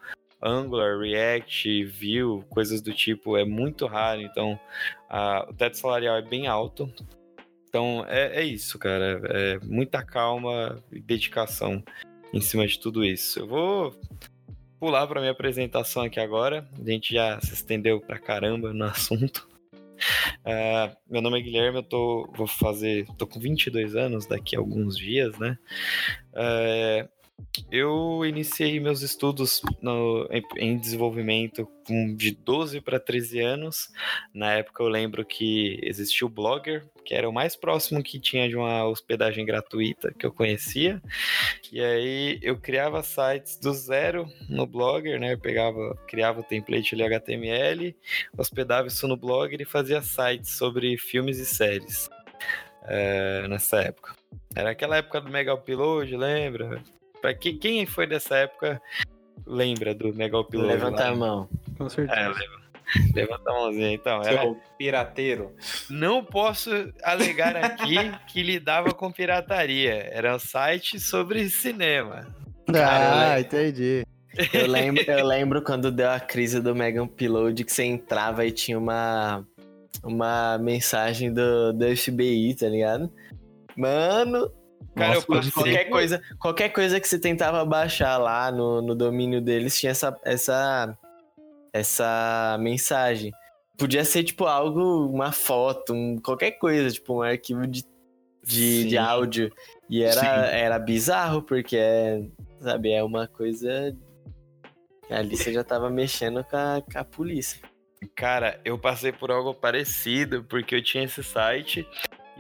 Angular, React, Vue, coisas do tipo, é muito raro, então a- o teto salarial é bem alto. Então é, é isso, cara. É muita calma e dedicação em cima de tudo isso. Eu vou pular para minha apresentação aqui agora. A gente já se estendeu pra caramba no assunto. Ah, meu nome é Guilherme, eu tô, vou fazer, tô com 22 anos daqui a alguns dias, né? É, eu iniciei meus estudos no- em, em desenvolvimento com de 12 para 13 anos. Na época eu lembro que existia o Blogger, que era o mais próximo que tinha de uma hospedagem gratuita que eu conhecia. E aí eu criava sites do zero no Blogger, né? Eu pegava, criava o template ali HTML, hospedava isso no Blogger e fazia sites sobre filmes e séries. é, nessa época. Era aquela época do Mega Upload, lembra? Pra quem, quem foi dessa época lembra do Upload? Levanta lá? a mão. Com É, certeza. leva- levanta a mãozinha então. Era, Seu pirateiro. não posso alegar aqui que lidava com pirataria. Era um site sobre cinema. Ah, entendi. Eu lembro, eu lembro quando deu a crise do Mega Upload que você entrava e tinha uma, uma mensagem do, do FBI, tá ligado? Mano, Cara, nossa, eu qualquer coisa, qualquer coisa que você tentava baixar lá no, no domínio deles tinha essa, essa, essa mensagem. Podia ser, tipo, algo, uma foto, um- qualquer coisa, tipo, um arquivo de, de, de áudio. E era, Sim. era bizarro, porque é, sabe, é uma coisa. Ali você já tava mexendo com a, com a polícia. Cara, eu passei por algo parecido, porque eu tinha esse site.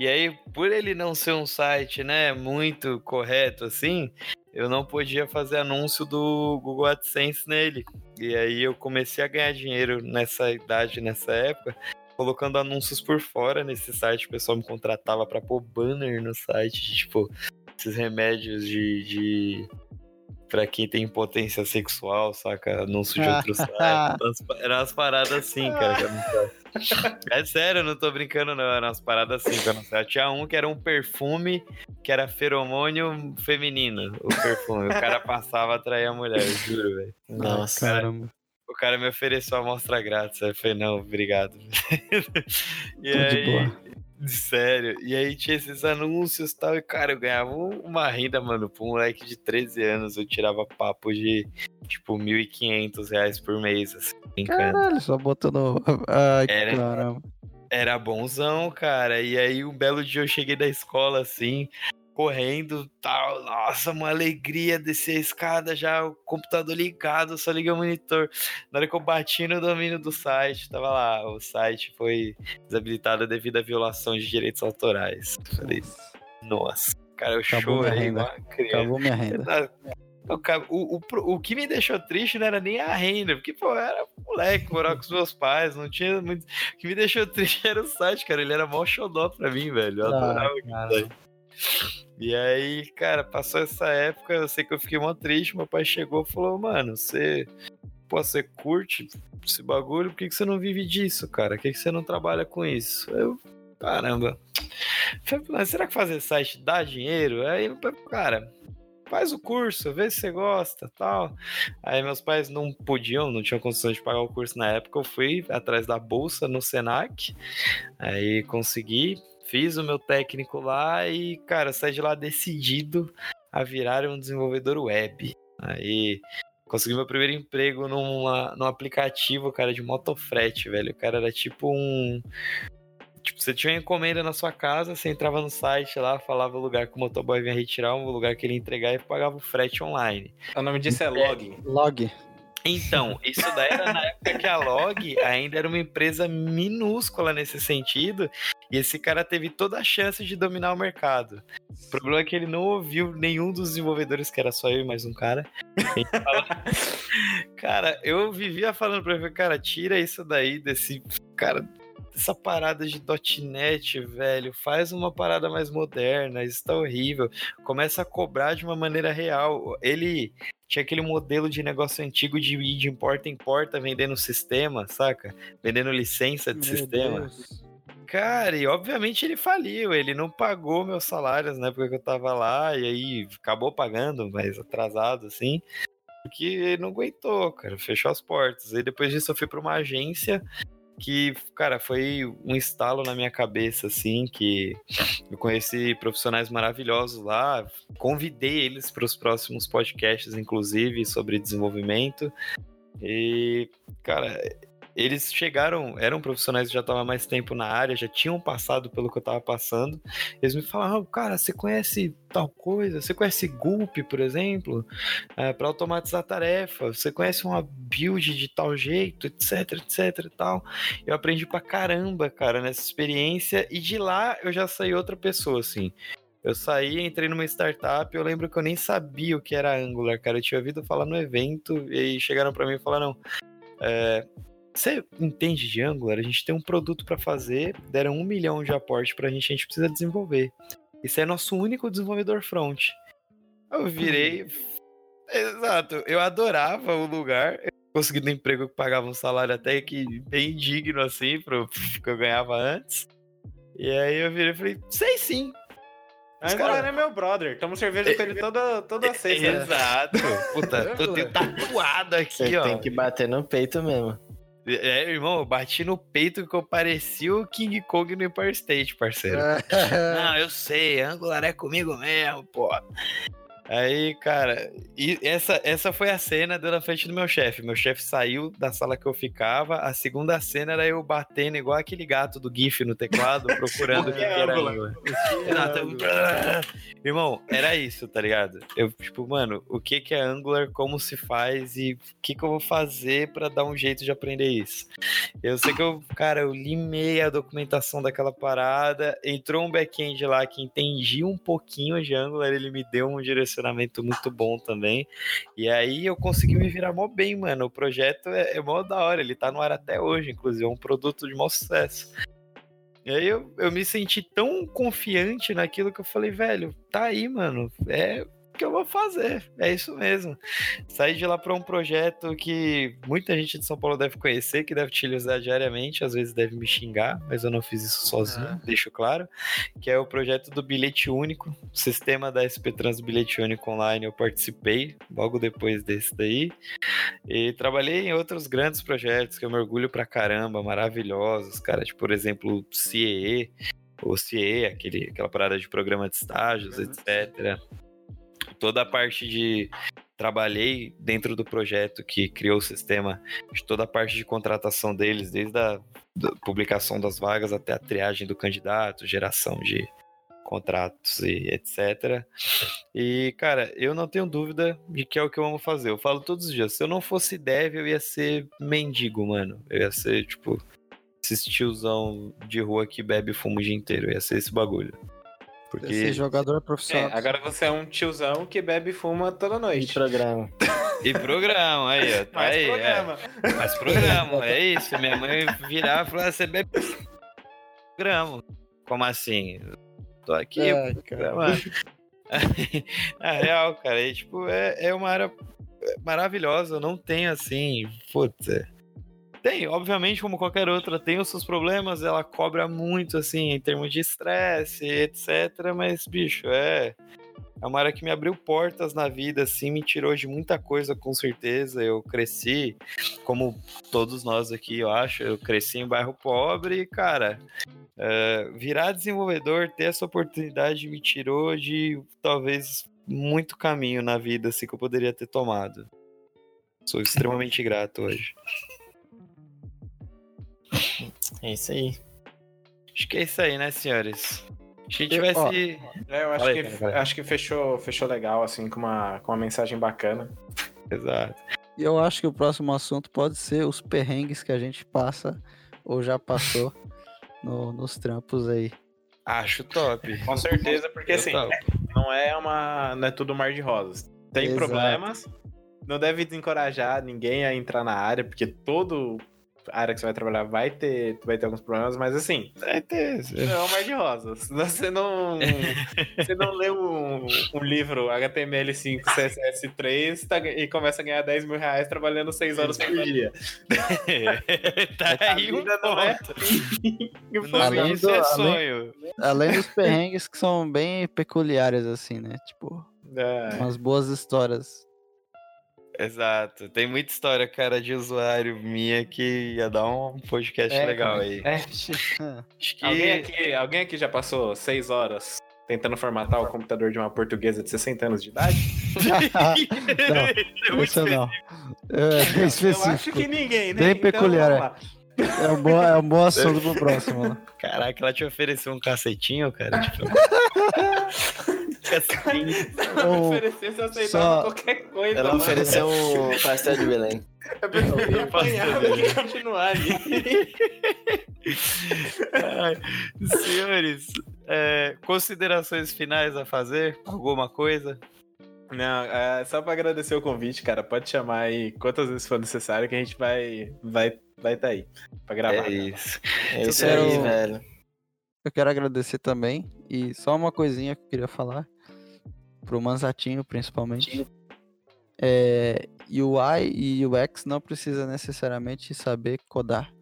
E aí, por ele não ser um site, né, muito correto assim, eu não podia fazer anúncio do Google AdSense nele. E aí eu comecei a ganhar dinheiro nessa idade, nessa época, colocando anúncios por fora nesse site. O pessoal me contratava pra pôr banner no site, tipo, esses remédios de. de... Pra quem tem impotência sexual, saca? Anúncio de outro site. Eram umas paradas assim, cara. É sério, eu não tô brincando, não. Eram umas paradas assim eu não. Tinha um que era um perfume que era feromônio feminino. O perfume. O cara passava a atrair a mulher, eu juro, velho. Nossa. Caramba. O cara me ofereceu a amostra grátis. Eu falei, não, obrigado. e Tô de aí, boa. Sério. E aí tinha esses anúncios e tal. E, cara, eu ganhava um- uma renda, mano. Pra um moleque de 13 anos, eu tirava papo de, tipo, 1.500 reais por mês, assim, brincando. Caralho, só botando. Ai, Era. caramba. Era bonzão, cara. E aí, um belo dia eu cheguei da escola, assim, correndo, tal. Nossa, uma alegria descer a escada já, o computador ligado, só liguei o monitor. Na hora que eu bati no domínio do site, tava lá, o site foi desabilitado devido à violação de direitos autorais. Falei, nossa, cara, eu Acabou minha chorei renda. uma criança. Acabou minha renda. O, o, o, o que me deixou triste não era nem a renda, porque, pô, eu era moleque, morava com os meus pais, não tinha muito. O que me deixou triste era o site, cara. Ele era mó xodó pra mim, velho. Eu adorava Ah, aquele cara. site. E aí, cara, passou essa época, eu sei que eu fiquei mó triste. Meu pai chegou e falou: Mano, você. Pô, você curte esse bagulho, por que, que você não vive disso, cara? Por que, que você não trabalha com isso? Eu, caramba. Será que fazer site dá dinheiro? Aí, cara, faz o curso, vê se você gosta tal. Aí meus pais não podiam, não tinham condições de pagar o curso na época. Eu fui atrás da bolsa no Senac, aí consegui, fiz o meu técnico lá e, cara, saí de lá decidido a virar um desenvolvedor web. Aí consegui meu primeiro emprego numa, num aplicativo, cara, de motofrete, velho. O cara era tipo um. Tipo, você tinha uma encomenda na sua casa, você entrava no site lá, falava o lugar que o motoboy vinha retirar, o lugar que ele ia entregar e pagava o frete online. O nome disso é log. Log. Então, isso daí era na época que a Log ainda era uma empresa minúscula nesse sentido, e esse cara teve toda a chance de dominar o mercado. O problema é que ele não ouviu nenhum dos desenvolvedores, que era só eu e mais um cara. Fala- cara, eu vivia falando pra ele, cara, tira isso daí desse. Cara, essa parada de .NET, velho, faz uma parada mais moderna, isso tá horrível. Começa a cobrar de uma maneira real. Ele tinha aquele modelo de negócio antigo de ir de porta em porta vendendo sistema, saca? Vendendo licença de Meu sistema. Deus. Cara, e obviamente ele faliu, ele não pagou meus salários na época que eu tava lá, e aí acabou pagando, mas atrasado, assim, porque ele não aguentou, cara, fechou as portas. E depois disso eu fui pra uma agência que, cara, foi um estalo na minha cabeça, assim, que eu conheci profissionais maravilhosos lá, convidei eles para os próximos podcasts, inclusive, sobre desenvolvimento. E, cara, eles chegaram, eram profissionais que já estavam mais tempo na área, já tinham passado pelo que eu estava passando. Eles me falaram, cara, você conhece tal coisa? Você conhece Gulp, por exemplo? para automatizar tarefa. Você conhece uma build de tal jeito, etc, etc e tal. Eu aprendi pra caramba, cara, nessa experiência. E de lá eu já saí outra pessoa, assim. Eu saí, entrei numa startup, eu lembro que eu nem sabia o que era Angular, cara. Eu tinha ouvido falar no evento, e chegaram para mim e falaram: é, você entende de Angular? A gente tem um produto para fazer, deram um milhão de aporte pra gente, a gente precisa desenvolver. Esse é nosso único desenvolvedor front. Eu virei. Exato, eu adorava o lugar. Consegui um emprego que pagava um salário até que bem digno, assim, pro que eu ganhava antes. E aí eu virei e falei, sei sim. Angular cara- é meu brother. Tomo cerveja com ele toda, toda sexta. Exato. Puta, eu tenho tatuado aqui, Você ó. tem que bater no peito mesmo. É, irmão, eu bati no peito que eu parecia o King Kong no Empire State, parceiro. Não, eu sei, Angular é comigo mesmo, pô. Aí, cara, e essa, essa foi a cena deu na frente do meu chefe. Meu chefe saiu da sala que eu ficava. A segunda cena era eu batendo igual aquele gato do GIF no teclado, procurando o que, que era Angular. Renato, Irmão, era isso, tá ligado? Eu, tipo, mano, o que que é Angular, como se faz e o que que eu vou fazer para dar um jeito de aprender isso? Eu sei que eu, cara, eu limei a documentação daquela parada, entrou um back-end lá que entendia um pouquinho de Angular, ele me deu um direcionamento muito bom também, e aí eu consegui me virar mó bem, mano, o projeto é, é mó da hora, ele tá no ar até hoje, inclusive, é um produto de maior sucesso. E aí eu, eu me senti tão confiante naquilo que eu falei, velho, tá aí, mano. É que eu vou fazer. É isso mesmo. Saí de lá para um projeto que muita gente de São Paulo deve conhecer, que deve utilizar diariamente, às vezes deve me xingar, mas eu não fiz isso sozinho, ah. deixo claro. Que é o projeto do bilhete único, sistema da SP Trans Bilhete Único Online. Eu participei logo depois desse daí. E trabalhei em outros grandes projetos que eu me orgulho pra caramba, maravilhosos, cara. Tipo, por exemplo, o CIE, o CIE, aquele, aquela parada de programa de estágios, etc toda a parte de trabalhei dentro do projeto que criou o sistema, de toda a parte de contratação deles, desde a publicação das vagas até a triagem do candidato, geração de contratos e etc. E, cara, eu não tenho dúvida de que é o que eu amo fazer. Eu falo todos os dias, se eu não fosse dev, eu ia ser mendigo, mano. Eu ia ser, tipo, esses tiozão de rua que bebe fumo o dia inteiro. Eu ia ser esse bagulho. Porque... Ser jogador profissional. É, agora você é um tiozão que bebe e fuma toda noite. E programa. E programa, aí, ó. Tá aí, programa. É. Faz programa, é isso. Minha mãe virava e falava, você bebe programa. Como assim? Tô aqui, é, programa. Na real, cara, e, tipo, é, é uma área maravilhosa. Eu não tenho assim, puta tem, obviamente, como qualquer outra, tem os seus problemas, ela cobra muito, assim, em termos de estresse, etc. Mas, bicho, é. É uma área que me abriu portas na vida, assim, me tirou de muita coisa, com certeza. Eu cresci, como todos nós aqui, eu acho, eu cresci em bairro pobre e, cara, é, virar desenvolvedor, ter essa oportunidade me tirou de talvez muito caminho na vida, assim, que eu poderia ter tomado. Sou extremamente grato hoje. É isso aí. Acho que é isso aí, né, senhores? A gente vai se. É, eu acho, que, cara, acho que fechou, fechou legal, assim, com uma, com uma mensagem bacana. Exato. E eu acho que o próximo assunto pode ser os perrengues que a gente passa ou já passou no, nos trampos aí. Acho top. Com certeza, porque assim, não é uma. não é tudo mar de rosas. Tem Exato. problemas. Não deve desencorajar ninguém a entrar na área, porque todo área que você vai trabalhar vai ter, vai ter alguns problemas, mas assim, vai ter. Não, mais de rosas. Você não, você não lê um, um livro HTML5, CSS3 tá, e começa a ganhar 10 mil reais trabalhando 6 horas por dia. tá aí um não é? além do, é sonho. Além, além dos perrengues que são bem peculiares, assim, né? Tipo, é. umas boas histórias Exato. Tem muita história, cara, de usuário minha que ia dar um podcast é, legal aí. É. Acho que... alguém, aqui, alguém aqui já passou seis horas tentando formatar o computador de uma portuguesa de 60 anos de idade? não, isso não. É, específico. Eu acho que ninguém, né? Bem então, peculiar. É um, bom, é um bom assunto pro próximo. Né? Caraca, ela te ofereceu um cacetinho, cara. Tipo... Ela ofereceu, você aceitava Só... qualquer coisa. Ela mano. ofereceu um pastel de Belém. Eu apanhar do que continuar ali. Ai, senhores, é, considerações finais a fazer? Alguma coisa? Não, é só pra agradecer o convite, cara. Pode chamar aí quantas vezes for necessário que a gente vai vai vai tá aí pra gravar. É isso. É isso aí, velho. Eu quero agradecer também. E só uma coisinha que eu queria falar pro Manzatinho, principalmente. É, UI e UX não precisa necessariamente saber codar.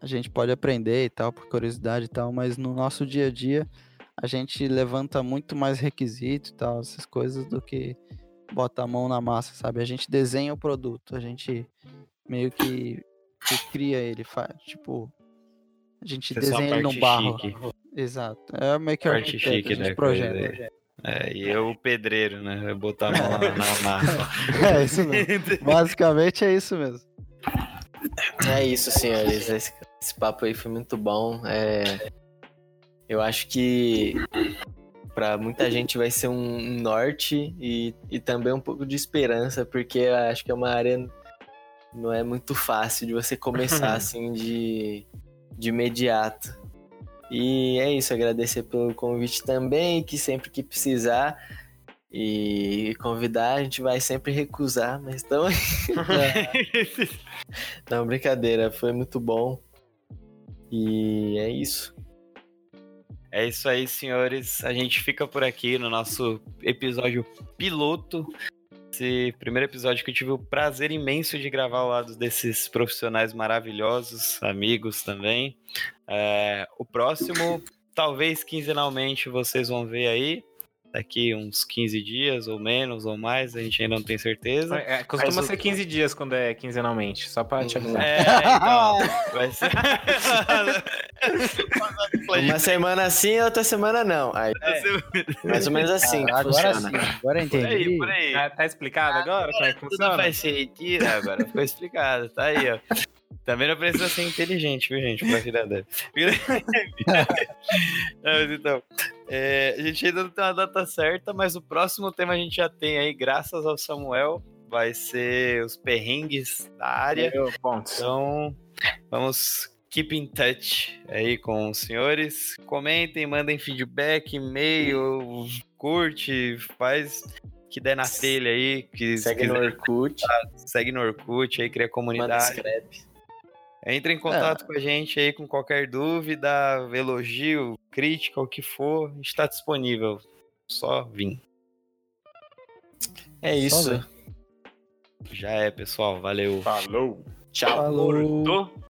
A gente pode aprender e tal, por curiosidade e tal, mas no nosso dia a dia a gente levanta muito mais requisito e tal, essas coisas, do que bota a mão na massa, sabe? A gente desenha o produto, a gente meio que Você cria ele, faz, tipo. A gente Essa é desenha ele no parte barro. chique. Exato. É meio que Parte arquiteto chique coisa aí. É, e eu o pedreiro, né? Eu botar a mão na, na massa. É isso mesmo. Basicamente é isso mesmo. É isso, senhores. Esse, esse papo aí foi muito bom. É, eu acho que para muita gente vai ser um um norte e, e também um pouco de esperança, porque eu acho que é uma área não é muito fácil de você começar assim de, de imediato. E é isso, agradecer pelo convite também, que sempre que precisar e convidar, a gente vai sempre recusar, mas então Não, brincadeira, foi muito bom. E é isso. É isso aí, senhores. A gente fica por aqui no nosso episódio piloto. Esse primeiro episódio que eu tive o prazer imenso de gravar ao lado desses profissionais maravilhosos, amigos também. É, o próximo, talvez quinzenalmente, vocês vão ver aí. Daqui uns 15 dias, ou menos, ou mais, a gente ainda não tem certeza. É, costuma Mas o- ser 15 dias quando é quinzenalmente, só pra te avisar. É, então. Vai ser. Uma semana sim, outra semana não. Aí, mais ou menos assim. que agora funciona. sim, agora eu Por aí, entendi. por aí. Tá, tá explicado agora como é que funciona? faz sentido. Agora ficou explicado, tá aí, ó. Também não precisa ser inteligente, viu, gente, pra virar deve. Não, então, é, a gente ainda não tem uma data certa, mas o próximo tema a gente já tem aí, graças ao Samuel, vai ser os perrengues da área. Então, vamos keep in touch aí com os senhores. Comentem, mandem feedback, e-mail, curte, faz o que der na telha aí. Que se Segue no Orkut, segue no Orkut aí, cria manda comunidade. scrap. Entre em contato com a gente aí com qualquer dúvida, elogio, crítica, o que for, a gente tá disponível. Só vir. É isso. Já é, pessoal. Valeu. Falou. Tchau. Falou.